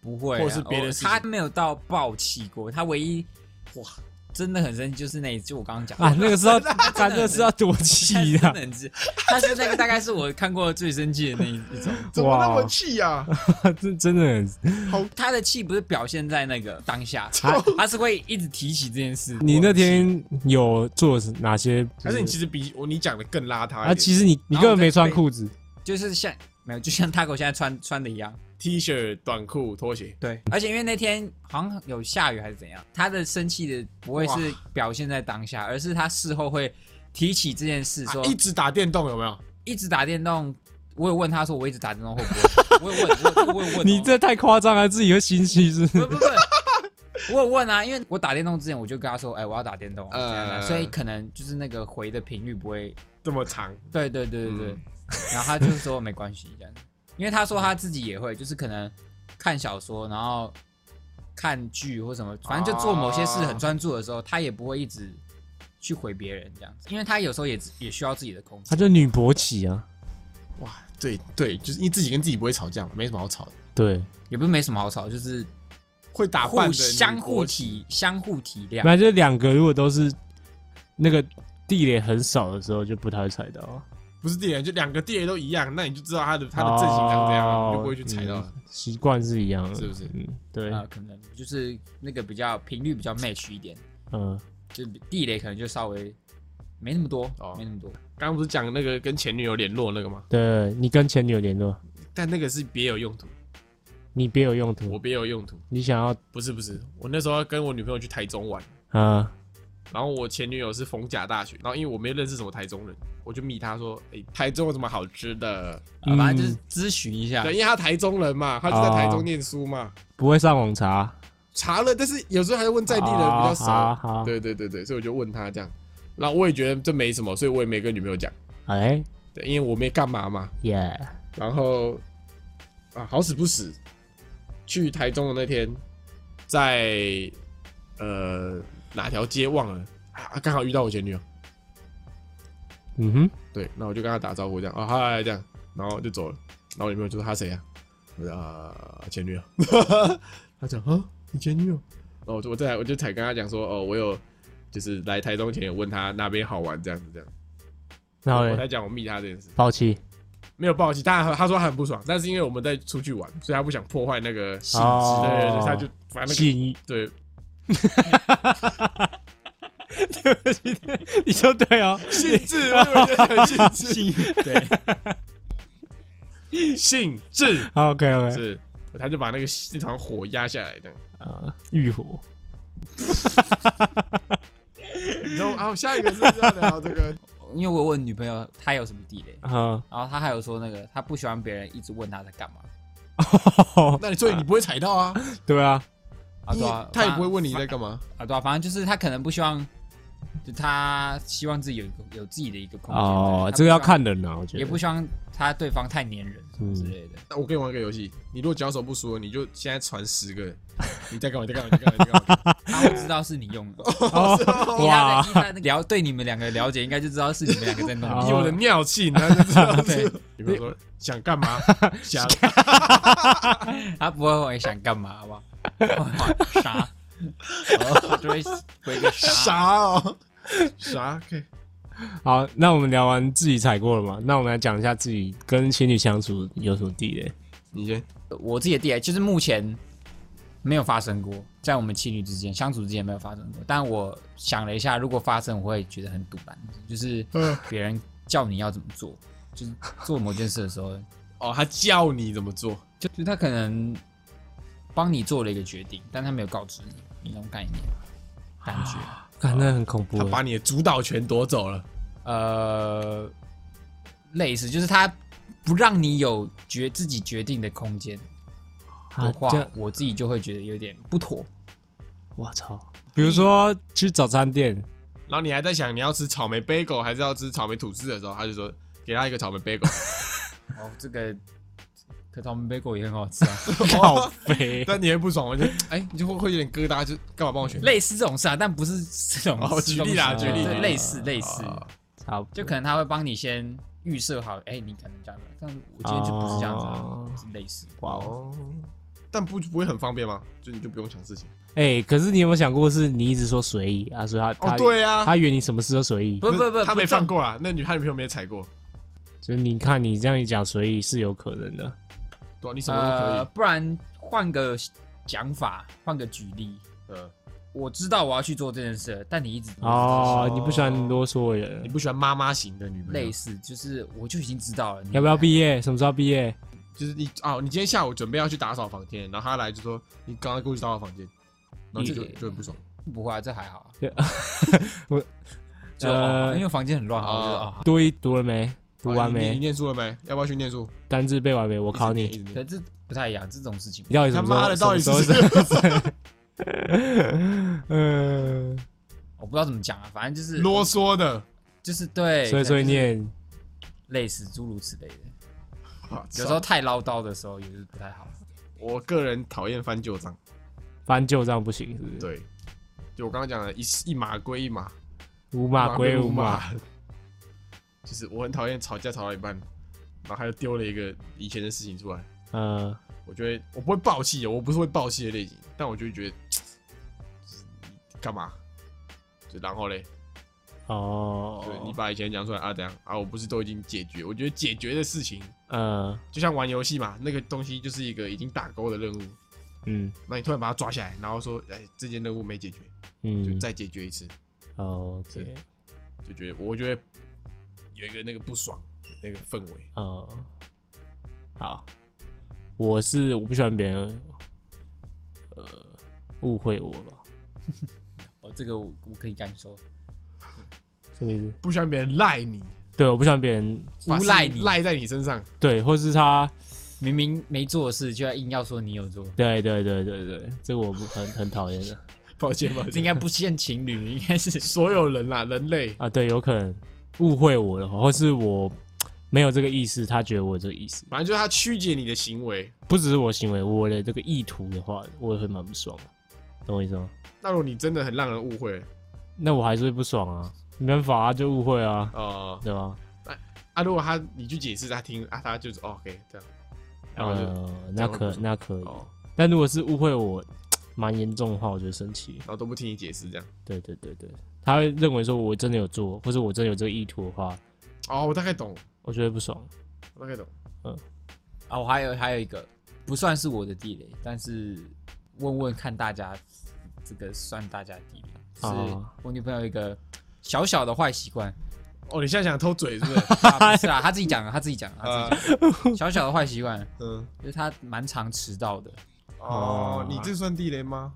Speaker 3: 不会啊，
Speaker 2: 或是别的事情
Speaker 3: 他没有到爆气过，他唯一哇真的很生气，就是那一次我刚刚讲的
Speaker 1: 啊，那个时候，
Speaker 3: 真
Speaker 1: 他那个是要多气
Speaker 3: 真的气，他是那个大概是我看过最生气的那一一种。
Speaker 2: 怎么那么
Speaker 1: 哇
Speaker 2: 气啊？
Speaker 1: 这 真的很好，
Speaker 3: 他的气不是表现在那个当下，他他是会一直提起这件事。
Speaker 1: 你那天有做哪些？
Speaker 2: 还是你其实比我你讲的更邋遢
Speaker 1: 啊，其实你你根本没穿裤子，
Speaker 3: 就是像没有，就像 Taco 现在穿穿的一样。
Speaker 2: T 恤、短裤、拖鞋，
Speaker 3: 对，而且因为那天好像有下雨还是怎样，他的生气的不会是表现在当下，而是他事后会提起这件事，说、
Speaker 2: 啊一直打电动有没有？
Speaker 3: 一直打电动。我有问他说我一直打电动会不会？我有问，我有问哦、
Speaker 1: 你这太夸张了，自己会心虚是不是？
Speaker 3: 不不不，我有问啊，因为我打电动之前我就跟他说，哎、我要打电动，所以可能就是那个回的频率不会，
Speaker 2: 这么长，
Speaker 3: 对对对对对，
Speaker 2: 嗯
Speaker 3: 然后他就是说没关系这样，因为他说他自己也会，就是可能看小说，然后看剧或什么，反正就做某些事很专注的时候，他也不会一直去回别人这样子，因为他有时候也也需要自己的空间。
Speaker 1: 他就女勃起啊，
Speaker 2: 哇，对对，就是因为自己跟自己不会吵架嘛，没什么好吵的，
Speaker 1: 对，
Speaker 3: 也不是没什么好吵，就是
Speaker 2: 会打扮
Speaker 3: 互
Speaker 2: 的
Speaker 3: 相互体相互体谅。
Speaker 1: 那就两个如果都是那个地雷很少的时候，就不太会踩到啊。
Speaker 2: 不是地雷，就两个地雷都一样，那你就知道它的它的阵型长这样啊，你就不会去踩到。
Speaker 1: 嗯习惯是一样的，
Speaker 2: 是不是？
Speaker 1: 嗯，对，
Speaker 3: 啊、可能就是那个比较频率比较 match 一点，
Speaker 1: 嗯，
Speaker 3: 就地雷可能就稍微没那么多，
Speaker 2: 哦。
Speaker 3: 没那么多。
Speaker 2: 刚刚不是讲那个跟前女友联络那个吗？
Speaker 1: 对你跟前女友联络，
Speaker 2: 但那个是别有用途，
Speaker 1: 你别有用途。
Speaker 2: 我
Speaker 1: 途，
Speaker 2: 别有用途，
Speaker 1: 你想要
Speaker 2: 不是不是，我那时候要跟我女朋友去台中玩，
Speaker 1: 啊，
Speaker 2: 然后我前女友是逢甲大学，然后因为我没认识什么台中人，我就密她说，哎、台中有什么好吃的？
Speaker 3: 啊，反正就是咨询一下
Speaker 2: 对，，因为她台中人嘛，她就在台中念书嘛，
Speaker 1: 不会上网查，
Speaker 2: 查了，但是有时候还是问在地人比较少。
Speaker 1: 好
Speaker 2: 对对对对，所以我就问她这样，然后我也觉得这没什么，所以我也没跟女朋友讲，
Speaker 1: 哎。
Speaker 2: 对，因为我没干嘛嘛。
Speaker 1: 耶，
Speaker 2: 然后啊，好死不死，去台中的那天，在呃哪条街忘了啊，刚好遇到我前女友。
Speaker 1: 嗯哼，
Speaker 2: 对，那我就跟他打招呼这样啊嗨这样，然后就走了。然后我女朋友就说她谁呀、我说啊前女友。他讲啊你前女友？然后我就我再我就才跟他讲说哦我有就是来台中前有问他那边好玩这样子这样。
Speaker 1: 然后，
Speaker 2: 我才讲我密他这件事，
Speaker 1: 抛弃，
Speaker 2: 没有抱歉，当然她说她很不爽，但是因为我们在出去玩，所以他不想破坏那个性质，
Speaker 1: 哦
Speaker 2: 对对对，她就反正那个
Speaker 1: 信，
Speaker 2: 对不起
Speaker 1: 你说对哦，
Speaker 2: 性质，我以为在讲性质，
Speaker 3: 对，
Speaker 2: 性质
Speaker 1: OK OK，
Speaker 2: 是，他就把那个那团火压下来这样。
Speaker 1: 啊，欲火，
Speaker 2: 然后啊，下一个是要聊这个。
Speaker 3: 因为我问女朋友她有什么地雷，
Speaker 1: 啊，
Speaker 3: 然后她还有说那个她不喜欢别人一直问她在干嘛。
Speaker 2: 那你所以你不会踩到啊？
Speaker 1: 对啊，
Speaker 3: 啊，对啊，
Speaker 2: 他也不会问你在干嘛。
Speaker 3: 啊，对啊，反正就是他可能不希望，就他希望自己有一个有自己的一个空间。
Speaker 1: 哦，这个要，看人啊，我觉得
Speaker 3: 也不希望他对方太粘人什么之类的。
Speaker 2: 那我跟你玩个游戏，你如果脚手不说，你就现在传十个，你在干嘛？你在干嘛？你在干嘛？你在干嘛？
Speaker 3: 她会知道是你用的，
Speaker 1: 哦，哇
Speaker 3: 的以她的了对你们两个了解，应该就知道是你们两个在弄
Speaker 1: 哦。
Speaker 2: 以我的尿气，然后就知道
Speaker 3: 对
Speaker 2: 是。你比如说想干嘛？想
Speaker 3: 他不会想干嘛，好不好？傻，我就会回个傻。
Speaker 2: 啥哦？啥？OK，
Speaker 1: 好，那我们聊完自己踩过了嘛？那我们来讲一下自己跟情侣相处有什么地雷。
Speaker 2: 你先。
Speaker 3: 我自己的地雷就是目前没有发生过，在我们情侣之间相处之间没有发生过。但我想了一下，如果发生，我会觉得很堵然，就是
Speaker 2: 嗯
Speaker 3: 别人叫你要怎么做，就是做某件事的时候，
Speaker 2: 哦，他叫你怎么做？
Speaker 3: 就是他可能帮你做了一个决定，但他没有告知你，你那种概念感觉。
Speaker 1: 感那很恐怖欸。
Speaker 2: 他把你的主导权夺走了。
Speaker 3: 呃，类似，就是他不让你有决自己决定的空间的
Speaker 1: 啊，
Speaker 3: 话
Speaker 1: 这，
Speaker 3: 我自己就会觉得有点不妥。
Speaker 1: 我操！比如说去早餐店，
Speaker 2: 然后你还在想你要吃草莓 bagel 还是要吃草莓吐司的时候，他就说给他一个草莓 bagel，
Speaker 3: 哦，这个可草莓 bagel 也很好吃啊，
Speaker 1: 好肥，
Speaker 2: 但你也不爽，我就哎，你就会会有点疙瘩，就干嘛帮我选？
Speaker 3: 类似这种事啊，但不是这种
Speaker 2: 哦举例啦
Speaker 1: 举例
Speaker 3: 对类似类似，
Speaker 2: 啊
Speaker 1: 差
Speaker 3: 就可能他会帮你先预设好，哎，你可能这样子，但我今天就不是这样子啊
Speaker 1: 哦，
Speaker 3: 是类似。
Speaker 1: 哇哦。
Speaker 2: 哦，但不不会很方便吗？就你就不用想事情。
Speaker 1: 哎、可是你有没有想过，是你一直说随意啊，所以他他、
Speaker 2: 哦，对啊，
Speaker 1: 他以为你什么事都随意，
Speaker 3: 不不不，
Speaker 2: 他没放过啊，那女他女朋友没踩过，
Speaker 1: 就是你看你这样一讲随意是有可能的。
Speaker 2: 对啊，你什么都可
Speaker 3: 呃，不然换个讲法，换个举例。
Speaker 2: 嗯，
Speaker 3: 我知道我要去做这件事，但你一直
Speaker 1: 哦，你不喜欢啰嗦的人
Speaker 2: 你，不喜欢妈妈型的女朋友
Speaker 3: 类，似，就是我就已经知道了，你
Speaker 1: 要不要毕业？什么时候毕业？
Speaker 2: 就是你哦，你今天下午准备要去打扫房间，然后他来就说你刚刚过去打扫房间，然后就就
Speaker 3: 你
Speaker 2: 就很不爽。
Speaker 3: 不会啊，这还好啊。
Speaker 1: 我呃
Speaker 3: 因为房间很乱，啊，
Speaker 1: 多一读了没？读完没？
Speaker 2: 念书了没？要不要去念书？
Speaker 1: 单字背完没？我考你，
Speaker 3: 可这不太一样，这种事情
Speaker 1: 你到底什么时候？
Speaker 2: 他妈的，到底
Speaker 1: 什么？嗯，
Speaker 3: 我不知道怎么讲啊，反正就是
Speaker 2: 啰嗦的。
Speaker 3: 就是对，
Speaker 1: 所以所以念
Speaker 3: 类似诸如此类的，
Speaker 2: 啊
Speaker 3: 有时候太唠叨的时候也是不太好。
Speaker 2: 我个人讨厌翻旧账，
Speaker 1: 翻旧账不行，是不是？
Speaker 2: 对，就我刚刚讲的，一一码归一码，
Speaker 1: 五码归五马。
Speaker 2: 码。就是我很讨厌吵架吵到一半，然后他又丢了一个以前的事情出来，
Speaker 1: 嗯，
Speaker 2: 我觉得我不会爆气的，我不是会爆气的类型，但我就会觉得，是干嘛？就然后嘞，
Speaker 1: 哦，
Speaker 2: 对你把以前讲出来啊，怎样啊？我不是都已经解决？我觉得解决的事情，
Speaker 1: 嗯，
Speaker 2: 就像玩游戏嘛，那个东西就是一个已经打勾的任务，
Speaker 1: 嗯
Speaker 2: 那你突然把它抓下来，然后说，哎，这件任务没解决，嗯就
Speaker 1: 嗯
Speaker 2: 再解决一次，
Speaker 1: 哦
Speaker 2: 对就觉得我觉得有一个那个不爽的那个氛围。
Speaker 1: 嗯，好，我是我不喜欢别人呃误会我吧，
Speaker 3: 哦，这个我我可以感受，
Speaker 1: 什么意思？
Speaker 2: 不喜欢别人赖你，
Speaker 1: 对，我不喜欢别人
Speaker 3: 诬赖你。
Speaker 2: 赖在你身上，
Speaker 1: 对，或是他，
Speaker 3: 明明没做的事，就要硬要说你有做，
Speaker 1: 对对对对对，这个我不很很讨厌的。
Speaker 2: 抱歉抱歉，
Speaker 3: 这应该不限情侣，应该是
Speaker 2: 所有人啦，人类。
Speaker 1: 啊，对，有可能误会我的话，或是我没有这个意思，他觉得我有这个意思，
Speaker 2: 反正就是他曲解你的行为。
Speaker 1: 不只是我行为，我的这个意图的话，我也会蛮不爽的，懂我意思吗？
Speaker 2: 那如果你真的很让人误会，
Speaker 1: 那我还是会不爽啊，没办法啊，就误会啊，
Speaker 2: 呃，
Speaker 1: 对吧？
Speaker 2: 啊，如果他你去解释，他听啊，他就是、哦、OK 这样，然后就、
Speaker 1: 呃，那可那可以，
Speaker 2: 哦，
Speaker 1: 但如果是误会我蛮严重的话，我就会生气。
Speaker 2: 然后都不听你解释这样。
Speaker 1: 对对对对，他会认为说我真的有做，或者我真的有这个意图的话，
Speaker 2: 哦，我大概懂，
Speaker 1: 我觉得不爽。
Speaker 2: 我大概懂。嗯。
Speaker 3: 啊，我还有还有一个不算是我的地雷，但是问问看大家，这个算大家的地雷，是
Speaker 1: 哦
Speaker 3: 我女朋友一个小小的坏习惯，
Speaker 2: 哦，你现在想偷嘴是不是？
Speaker 3: 啊不是啊，她自己讲的，她自己讲的，她自己讲的，小小的坏习惯
Speaker 2: 嗯，
Speaker 3: 就是她蛮常迟到的，
Speaker 2: 哦
Speaker 1: 哦，
Speaker 2: 你这算地雷吗？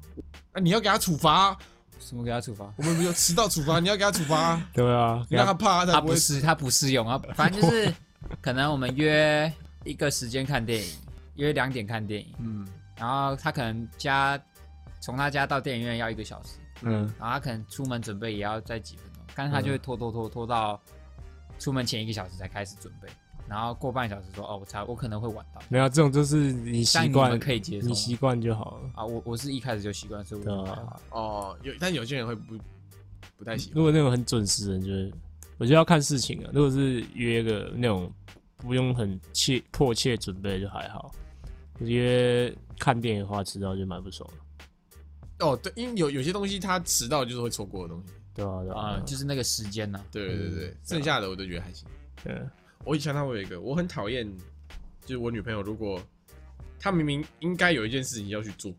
Speaker 2: 啊，你要给他处罚啊、
Speaker 3: 什么给他处罚？
Speaker 2: 我们没有迟到处罚，你要给他处罚啊，
Speaker 1: 对啊，
Speaker 2: 你让他怕，他才不会
Speaker 3: 她不是她不适用啊，反正就是可能我们约一个时间看电影，约两点看电影，
Speaker 2: 嗯。
Speaker 3: 然后他可能家从他家到电影院要一个小时，
Speaker 1: 嗯。
Speaker 3: 然后他可能出门准备也要再几分钟，但是他就会拖拖拖拖到出门前一个小时才开始准备，然后过半小时说哦，我才我可能会晚到，
Speaker 1: 没有这种就是你习惯
Speaker 3: 们可以接受
Speaker 1: 你习惯就好了。
Speaker 3: 啊，我我是一开始就习惯，所以我
Speaker 1: 对啊
Speaker 3: 就还好
Speaker 2: 哦，有，但有些人会不不太喜欢。
Speaker 1: 如果那种很准时的人，就是我觉得要看事情啊。如果是约个那种不用很切迫切准备就还好，约看电影的话迟到就蛮不爽的，
Speaker 2: 哦，对，因为有有些东西他迟到就是会错过的东西。
Speaker 1: 对啊对
Speaker 3: 啊、
Speaker 1: 啊，
Speaker 3: 就是那个时间呢、
Speaker 2: 对对对剩下的我都觉得还行。
Speaker 1: 对
Speaker 2: 我以前他会有一个，我很讨厌，就是我女朋友如果她明明应该有一件事情要去做，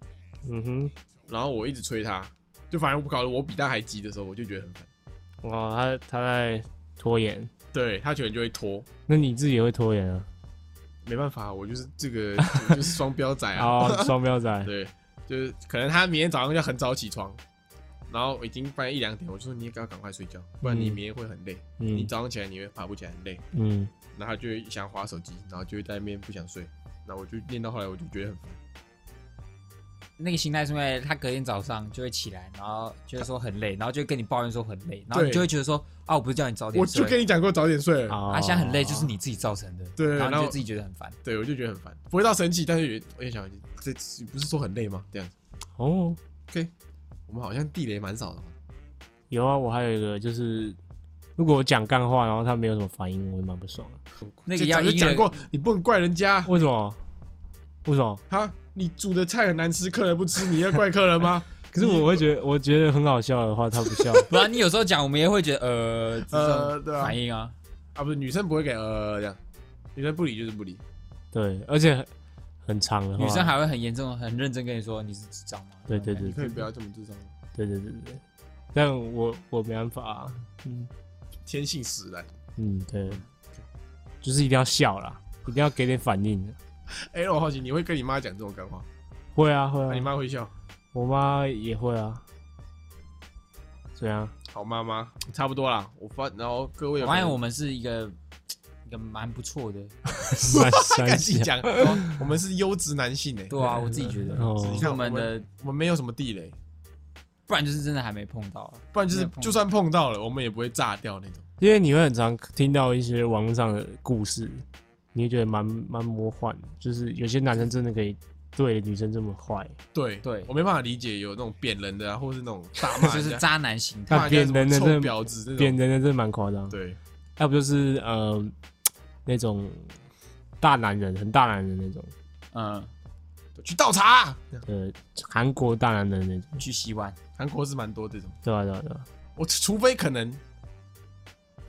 Speaker 1: 嗯哼，
Speaker 2: 然后我一直催她，就反正我搞得我比她还急的时候，我就觉得很烦。
Speaker 1: 哇，她她在拖延，
Speaker 2: 对她可能就会拖，
Speaker 1: 那你自己也会拖延啊？
Speaker 2: 没办法，我就是这个我 就是双标仔啊。
Speaker 1: 哦，双标仔，
Speaker 2: 对，就是可能她明天早上要很早起床，然然后已经半夜一两点，我就说你也要赶快睡觉，不然你
Speaker 1: 嗯
Speaker 2: 明天会很累，你
Speaker 1: 嗯
Speaker 2: 早上起来你会爬不起来很累。
Speaker 1: 嗯，
Speaker 2: 然后他就会想划手机，然后就会在那边不想睡。然后我就练到后来，我就觉得很烦。
Speaker 3: 那个心态是因为他隔天早上就会起来，然后就会说很累，然后就会跟你抱怨说很累，然后你就会觉得说啊，我不是叫你早点
Speaker 2: 我，就跟你讲过早点睡
Speaker 3: 他，现在很累就是你自己造成的，
Speaker 2: 对然后
Speaker 3: 然后你就自己觉得很烦。
Speaker 2: 对我就觉得很烦，不会到生气，但是我也想，这不是说很累吗？这样子
Speaker 1: 哦
Speaker 2: ，，OK，我们好像地雷蛮少的。
Speaker 1: 有啊，我还有一个就是，如果我讲干话，然后他没有什么反应，我也蛮不爽的。
Speaker 3: 那个
Speaker 2: 就
Speaker 3: 要
Speaker 2: 讲过，你不能怪人家
Speaker 1: 为什么？为什么？
Speaker 2: 哈，你煮的菜很难吃，客人不吃，你要怪客人吗？
Speaker 1: 可是我会觉得，我觉得很好笑的话，他不笑。
Speaker 3: 不然你有时候讲，我们也会觉得呃，
Speaker 2: 呃对啊
Speaker 3: 反应啊，
Speaker 2: 啊，不是女生不会给呃这样，女生不理就是不理。
Speaker 1: 对，而且很很长的话，
Speaker 3: 女生还会很严重、很认真跟你说你是智障吗？
Speaker 1: 对对对
Speaker 2: 你可以不要这么智障吗，
Speaker 1: 对对对但我我没办法、啊，嗯
Speaker 2: 天性使然。
Speaker 1: 嗯，对，就是一定要笑啦，一定要给点反应。
Speaker 2: 哎、那我好奇，你会跟你妈讲这种干话？
Speaker 1: 会啊会
Speaker 2: 啊、你
Speaker 1: 啊，
Speaker 2: 妈会笑？
Speaker 1: 我妈也会啊。怎样？
Speaker 2: 好妈妈，差不多啦。我发，然后各位
Speaker 3: 发现我们是一个一个蛮不错的，
Speaker 1: 三
Speaker 2: 敢
Speaker 1: 三下
Speaker 2: 自己讲，我们是优质男性诶、
Speaker 3: 对啊，我自己觉得，
Speaker 1: 哦
Speaker 2: 你
Speaker 3: 是我们
Speaker 2: 看我们
Speaker 3: 的，
Speaker 2: 我们没有什么地雷，
Speaker 3: 不然就是真的还没碰到啊。
Speaker 2: 不然就是就算碰到了，我们也不会炸掉那种。
Speaker 1: 因为你会很常听到一些网络上的故事，你会觉得蛮蛮魔幻，就是有些男生真的可以对女生这么坏，
Speaker 2: 对
Speaker 3: 对
Speaker 2: 我没办法理解有那种扁人的啊，或是那种大骂
Speaker 3: 就是渣男心态。
Speaker 2: 骂人
Speaker 1: 的这
Speaker 2: 婊子那种。
Speaker 1: 扁人的真的蛮夸张。
Speaker 2: 对，
Speaker 1: 要不就是呃那种大男人，很大男人那种，
Speaker 3: 嗯，
Speaker 2: 去倒茶。
Speaker 1: 呃，韩国大男人那种，
Speaker 3: 去洗碗，
Speaker 2: 韩国是蛮多这种，
Speaker 1: 对吧、对吧、对吧、
Speaker 2: 我除非可能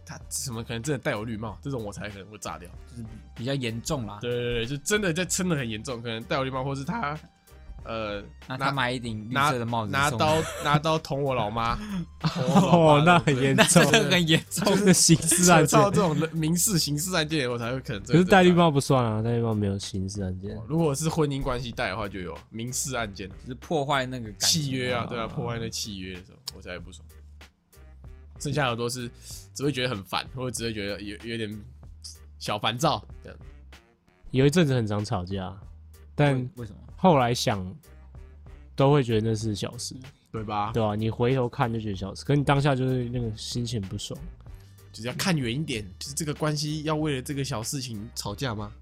Speaker 2: 他什么可能真的戴有绿帽，这种我才可能会炸掉。
Speaker 3: 就是比较严重啦。
Speaker 2: 对对对，就真的在撑的很严重，可能戴有绿帽，或是他呃拿
Speaker 3: 那他买一顶绿
Speaker 2: 拿
Speaker 3: 色的帽子送
Speaker 2: 拿刀拿刀捅我老妈，
Speaker 1: 哦，那 很严重
Speaker 3: 这，个很严重。
Speaker 1: 就是 刑事案件
Speaker 2: 扯到。这种人民事、刑事案件，我才会可能真的。
Speaker 1: 可是戴绿帽不算啊，戴绿帽没有刑事案件。
Speaker 2: 如果是婚姻关系戴的话，就有民事案件、
Speaker 3: 就是破坏那个
Speaker 2: 契约啊，
Speaker 1: 哦
Speaker 2: 对啊，破坏那契约的时候，我才不爽。剩下的都是只会觉得很烦，或者只会觉得有有点小烦躁这样。
Speaker 1: 有一阵子很常吵架，但
Speaker 3: 为为什么？
Speaker 1: 后来想都会觉得那是小事，
Speaker 2: 对吧？
Speaker 1: 对啊、你回头看就觉得小事，可你当下就是那个心情不爽。
Speaker 2: 就是要看远一点，就是这个关系要为了这个小事情吵架吗？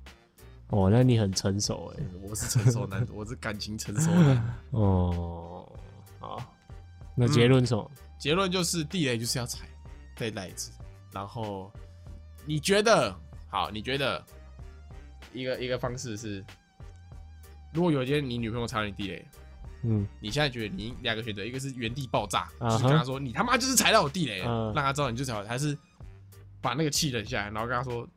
Speaker 1: 哦，那你很成熟哎、
Speaker 2: 我是成熟男，我是感情成熟男。
Speaker 1: 哦，好，那结论是什么？
Speaker 2: 结论就是地雷就是要踩，再来一次。然后你觉得好？你觉得一个一个方式是，如果有一天你女朋友踩到你地雷，
Speaker 1: 嗯，
Speaker 2: 你现在觉得你两个选择，一个是原地爆炸，就是跟他说你他妈就是踩到我地雷让他知道你就踩到，还是把那个气忍下来，然后跟他说，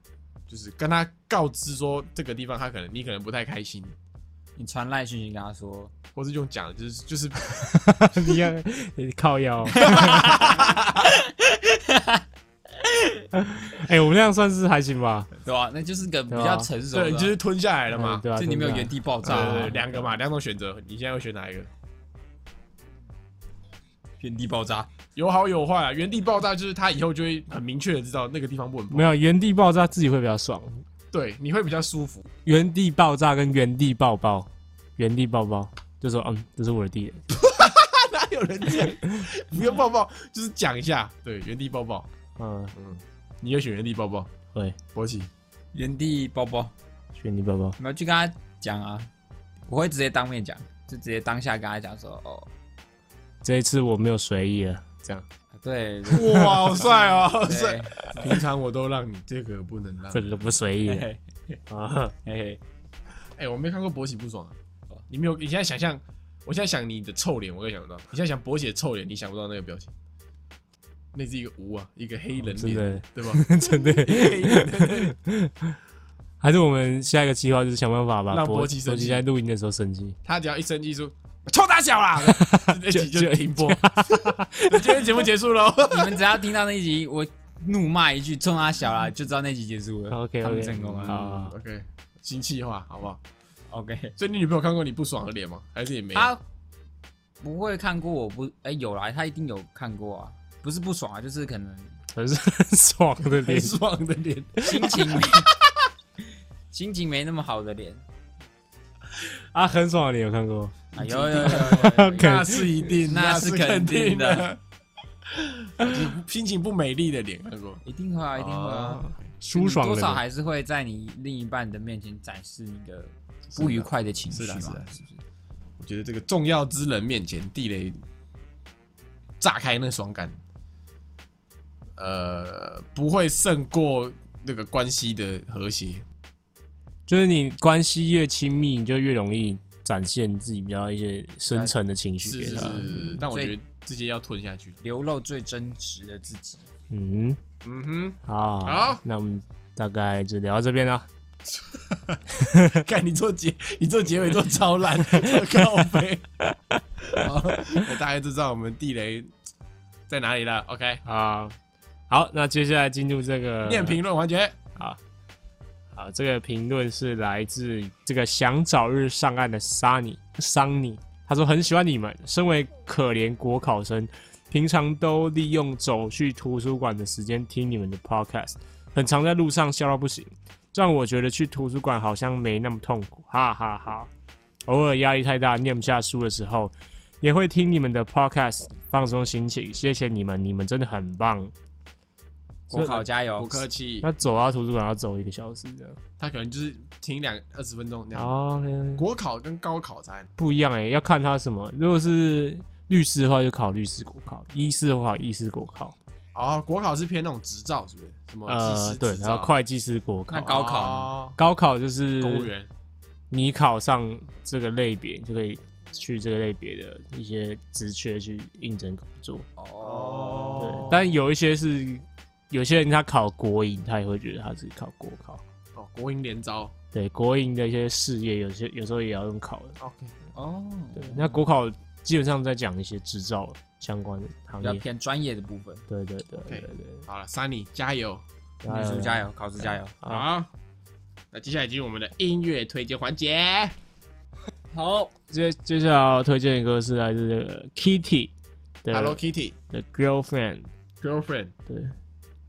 Speaker 2: 就是跟他告知说这个地方他可能你可能不太开心，
Speaker 3: 你传赖讯息跟他说，
Speaker 2: 或是用讲，就是就是
Speaker 1: 你要你靠腰。哎、我们这样算是还行吧？
Speaker 3: 对吧？那就是个比较成熟的，
Speaker 2: 对，你就是吞下来了嘛
Speaker 1: 嗯，对啊，
Speaker 3: 就你没有原地爆炸，
Speaker 2: 对对，两个嘛，两种选择，你现在会选哪一个？
Speaker 3: 原地爆炸。
Speaker 2: 有好有坏啊。原地爆炸就是他以后就会很明确的知道那个地方不能爆，
Speaker 1: 没有原地爆炸，自己会比较爽。
Speaker 2: 对，你会比较舒服。
Speaker 1: 原地爆炸跟原地爆爆，原地爆爆就说嗯，这是我的地雷。
Speaker 2: 哪有人这样？不用抱抱，就是讲一下，对，原地抱抱。
Speaker 1: 嗯，
Speaker 2: 嗯，你要选原地抱抱？
Speaker 1: 对
Speaker 2: 博起，
Speaker 3: 原地抱抱，
Speaker 1: 原地爆爆。
Speaker 3: 没有去跟他讲啊，我会直接当面讲，就直接当下跟他讲说，哦，
Speaker 1: 这一次我没有随意了，这样
Speaker 3: 对，
Speaker 2: 哇，好帅哦，好
Speaker 3: 对
Speaker 2: 帅！平常我都让你，这个不能让
Speaker 1: 这。个不随意啊。
Speaker 3: 嘿嘿，
Speaker 2: 哎，我没看过博起不爽啊
Speaker 3: 哦。
Speaker 2: 你没有？你现在想象，我现在想你的臭脸，我也想不到。你现在想博奇的臭脸，你想不到那个表情。那是一个无啊，一个黑人脸，
Speaker 1: 真的
Speaker 2: 对吧？
Speaker 1: 真的。
Speaker 2: 黑人
Speaker 1: 还是我们下一个计划就是想办法把
Speaker 2: 让
Speaker 1: 博
Speaker 2: 博奇生气
Speaker 1: 在录音的时候生气。
Speaker 2: 他只要一生气说“臭大小啦”，那集就
Speaker 1: 就
Speaker 2: 停播。今天节目结束喽。
Speaker 3: 你们只要听到那一集我怒骂一句“冲他小啦”，就知道那集结束了。他们成功了。
Speaker 1: 好好好
Speaker 2: OK，新气话好不好
Speaker 3: ？OK，
Speaker 2: 所以你女朋友看过你不爽的脸吗？还是也没有？
Speaker 3: 他不会看过，我不哎、有啦，她一定有看过啊，不是不爽啊，就是可能
Speaker 1: 很 很爽的脸。
Speaker 2: 很，爽的脸，
Speaker 3: 心情没 心情没那么好的脸。
Speaker 1: 啊，很爽的脸有看过，
Speaker 3: 啊，有有有有有。有
Speaker 2: 那是一定，
Speaker 3: 那是肯定的。
Speaker 2: 的。心情不美丽的脸看过，
Speaker 3: 一定会啊，一定会啊，
Speaker 1: 舒爽
Speaker 3: 你多少。还是会在你另一半的面前展示你的不愉快的情绪嘛
Speaker 2: 是的，是的，是不是？我觉得这个重要之人面前，地雷炸开那爽感，呃，不会胜过那个关系的和谐。
Speaker 1: 就是你关系越亲密，你就越容易展现自己比较一些深层的情绪
Speaker 2: 是是
Speaker 1: 给他。
Speaker 2: 是，但我觉得自己要吞下去。
Speaker 3: 流露最真实的自己。
Speaker 1: 嗯，
Speaker 2: 嗯
Speaker 1: 好，
Speaker 2: 好
Speaker 1: 那我们大概就聊到这边了。
Speaker 2: 看你做结，你做结尾做超烂，超高飞。好，我大家就知道我们地雷在哪里了。OK，
Speaker 1: 啊，好，那接下来进入这个
Speaker 2: 念评论环节。
Speaker 1: 好，好，这个评论是来自这个想早日上岸的 Sunny Sunny，他说很喜欢你们，身为可怜国考生，平常都利用走去图书馆的时间听你们的 Podcast，很常在路上笑到不行，让我觉得去图书馆好像没那么痛苦，哈哈哈偶尔压力太大念不下书的时候，也会听你们的 Podcast 放松心情，谢谢你们，你们真的很棒。
Speaker 3: 国考加油
Speaker 2: 不！客气，
Speaker 1: 他走到图书馆要走一个小时这样。
Speaker 2: 他可能就是停两二十分钟那样。
Speaker 1: 哦
Speaker 2: 国考跟高考才
Speaker 1: 不一样哎，要看他什么。如果是律师的话，就考律师国考；医师的话，医师国考。
Speaker 2: 哦，国考是偏那种执照，是不是？什么
Speaker 1: 呃，对，然后会计师国考
Speaker 3: 那。高考
Speaker 1: 高考就是
Speaker 2: 公务员
Speaker 1: 你考上这个类别，就可以去这个类别的一些职缺去应征工作。
Speaker 3: 哦，
Speaker 1: 对，但有一些是有些人他考国营，他也会觉得他自己考国考。
Speaker 2: 哦，国营联招。
Speaker 1: 对，国营的一些事业，有些有时候也要用考的。
Speaker 2: OK，
Speaker 3: 哦，
Speaker 1: 对，那国考基本上在讲一些执照相关的行
Speaker 3: 比较
Speaker 1: 业。
Speaker 3: 偏专业的部分。
Speaker 1: 对对对
Speaker 2: OK
Speaker 1: 对对。
Speaker 2: 好了，Sunny 加油！
Speaker 3: 秘书加油，考试加油。
Speaker 1: 好，
Speaker 2: 那接下来进入我们的音乐推荐环节。
Speaker 3: 好，
Speaker 1: 接接下来要推荐的歌是来自这个 Kitty 的
Speaker 2: Hello Kitty
Speaker 1: 的
Speaker 2: Girlfriend，Girlfriend
Speaker 1: 对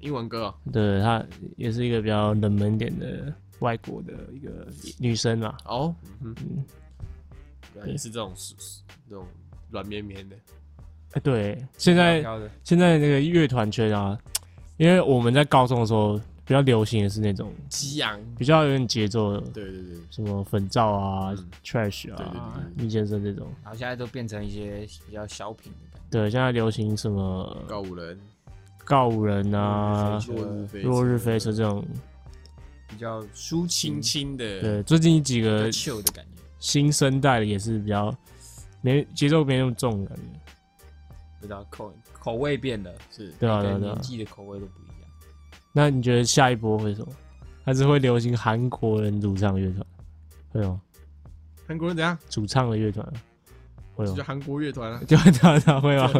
Speaker 2: 英文歌哦，
Speaker 1: 对，她也是一个比较冷门点的外国的一个女生啦。
Speaker 2: 哦，嗯
Speaker 1: 嗯，
Speaker 2: 也是这种这种软绵绵的。
Speaker 1: 哎，对，现在现在那个乐团圈啊，因为我们在高中的时候比较流行的是那种
Speaker 2: 激昂，
Speaker 1: 比较有点节奏的，
Speaker 2: 对对对，
Speaker 1: 什么粉皂啊、
Speaker 2: 嗯。
Speaker 1: Trash
Speaker 2: 对对
Speaker 1: 啊
Speaker 2: 对、
Speaker 1: 密先生这种。
Speaker 3: 然后现在都变成一些比较小品的感觉。
Speaker 1: 对，现在流行什么
Speaker 2: 告五人
Speaker 1: 告五人啊、
Speaker 3: 落日
Speaker 2: 飞
Speaker 1: 车这种。
Speaker 3: 比较抒情、
Speaker 2: 轻的，
Speaker 1: 对，最近几个
Speaker 3: chill 的感觉。
Speaker 1: 新生代的也是比较没节奏没那么重的感觉。
Speaker 3: 不知道口口味变了，
Speaker 2: 是
Speaker 1: 对啊，
Speaker 3: 年。纪的口味都不一样。
Speaker 1: 那你觉得下一波会什么？还是会流行韩国人主唱乐团？会吗？
Speaker 2: 韩国人怎样？
Speaker 1: 主唱的乐团
Speaker 2: 就？韩国乐团啊，
Speaker 1: 就会这样这样会吗？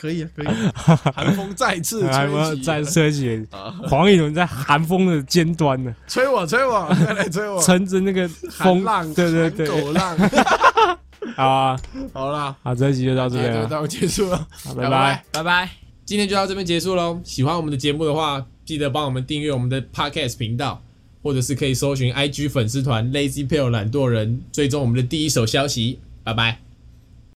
Speaker 2: 可以啊，可以啊。寒 风再次吹起，
Speaker 1: 在设计？
Speaker 2: 啊，
Speaker 1: 黄以伦在寒风的尖端呢，
Speaker 2: 吹我，吹我，快来吹我！
Speaker 1: 乘着那个风，
Speaker 2: 浪，
Speaker 1: 对对对，
Speaker 2: 寒狗浪。
Speaker 1: 好 啊，
Speaker 2: 好啦，
Speaker 1: 好，这一集就到这
Speaker 2: 今天
Speaker 1: 边了，
Speaker 2: 就到结束了，
Speaker 1: 拜拜。
Speaker 3: 拜拜。
Speaker 2: 今天就到这边结束喽。喜欢我们的节目的话，记得帮我们订阅我们的 Podcast 频道，或者是可以搜寻 IG 粉丝团 Lazy p a l e 懒惰人，追踪我们的第一手消息。拜拜。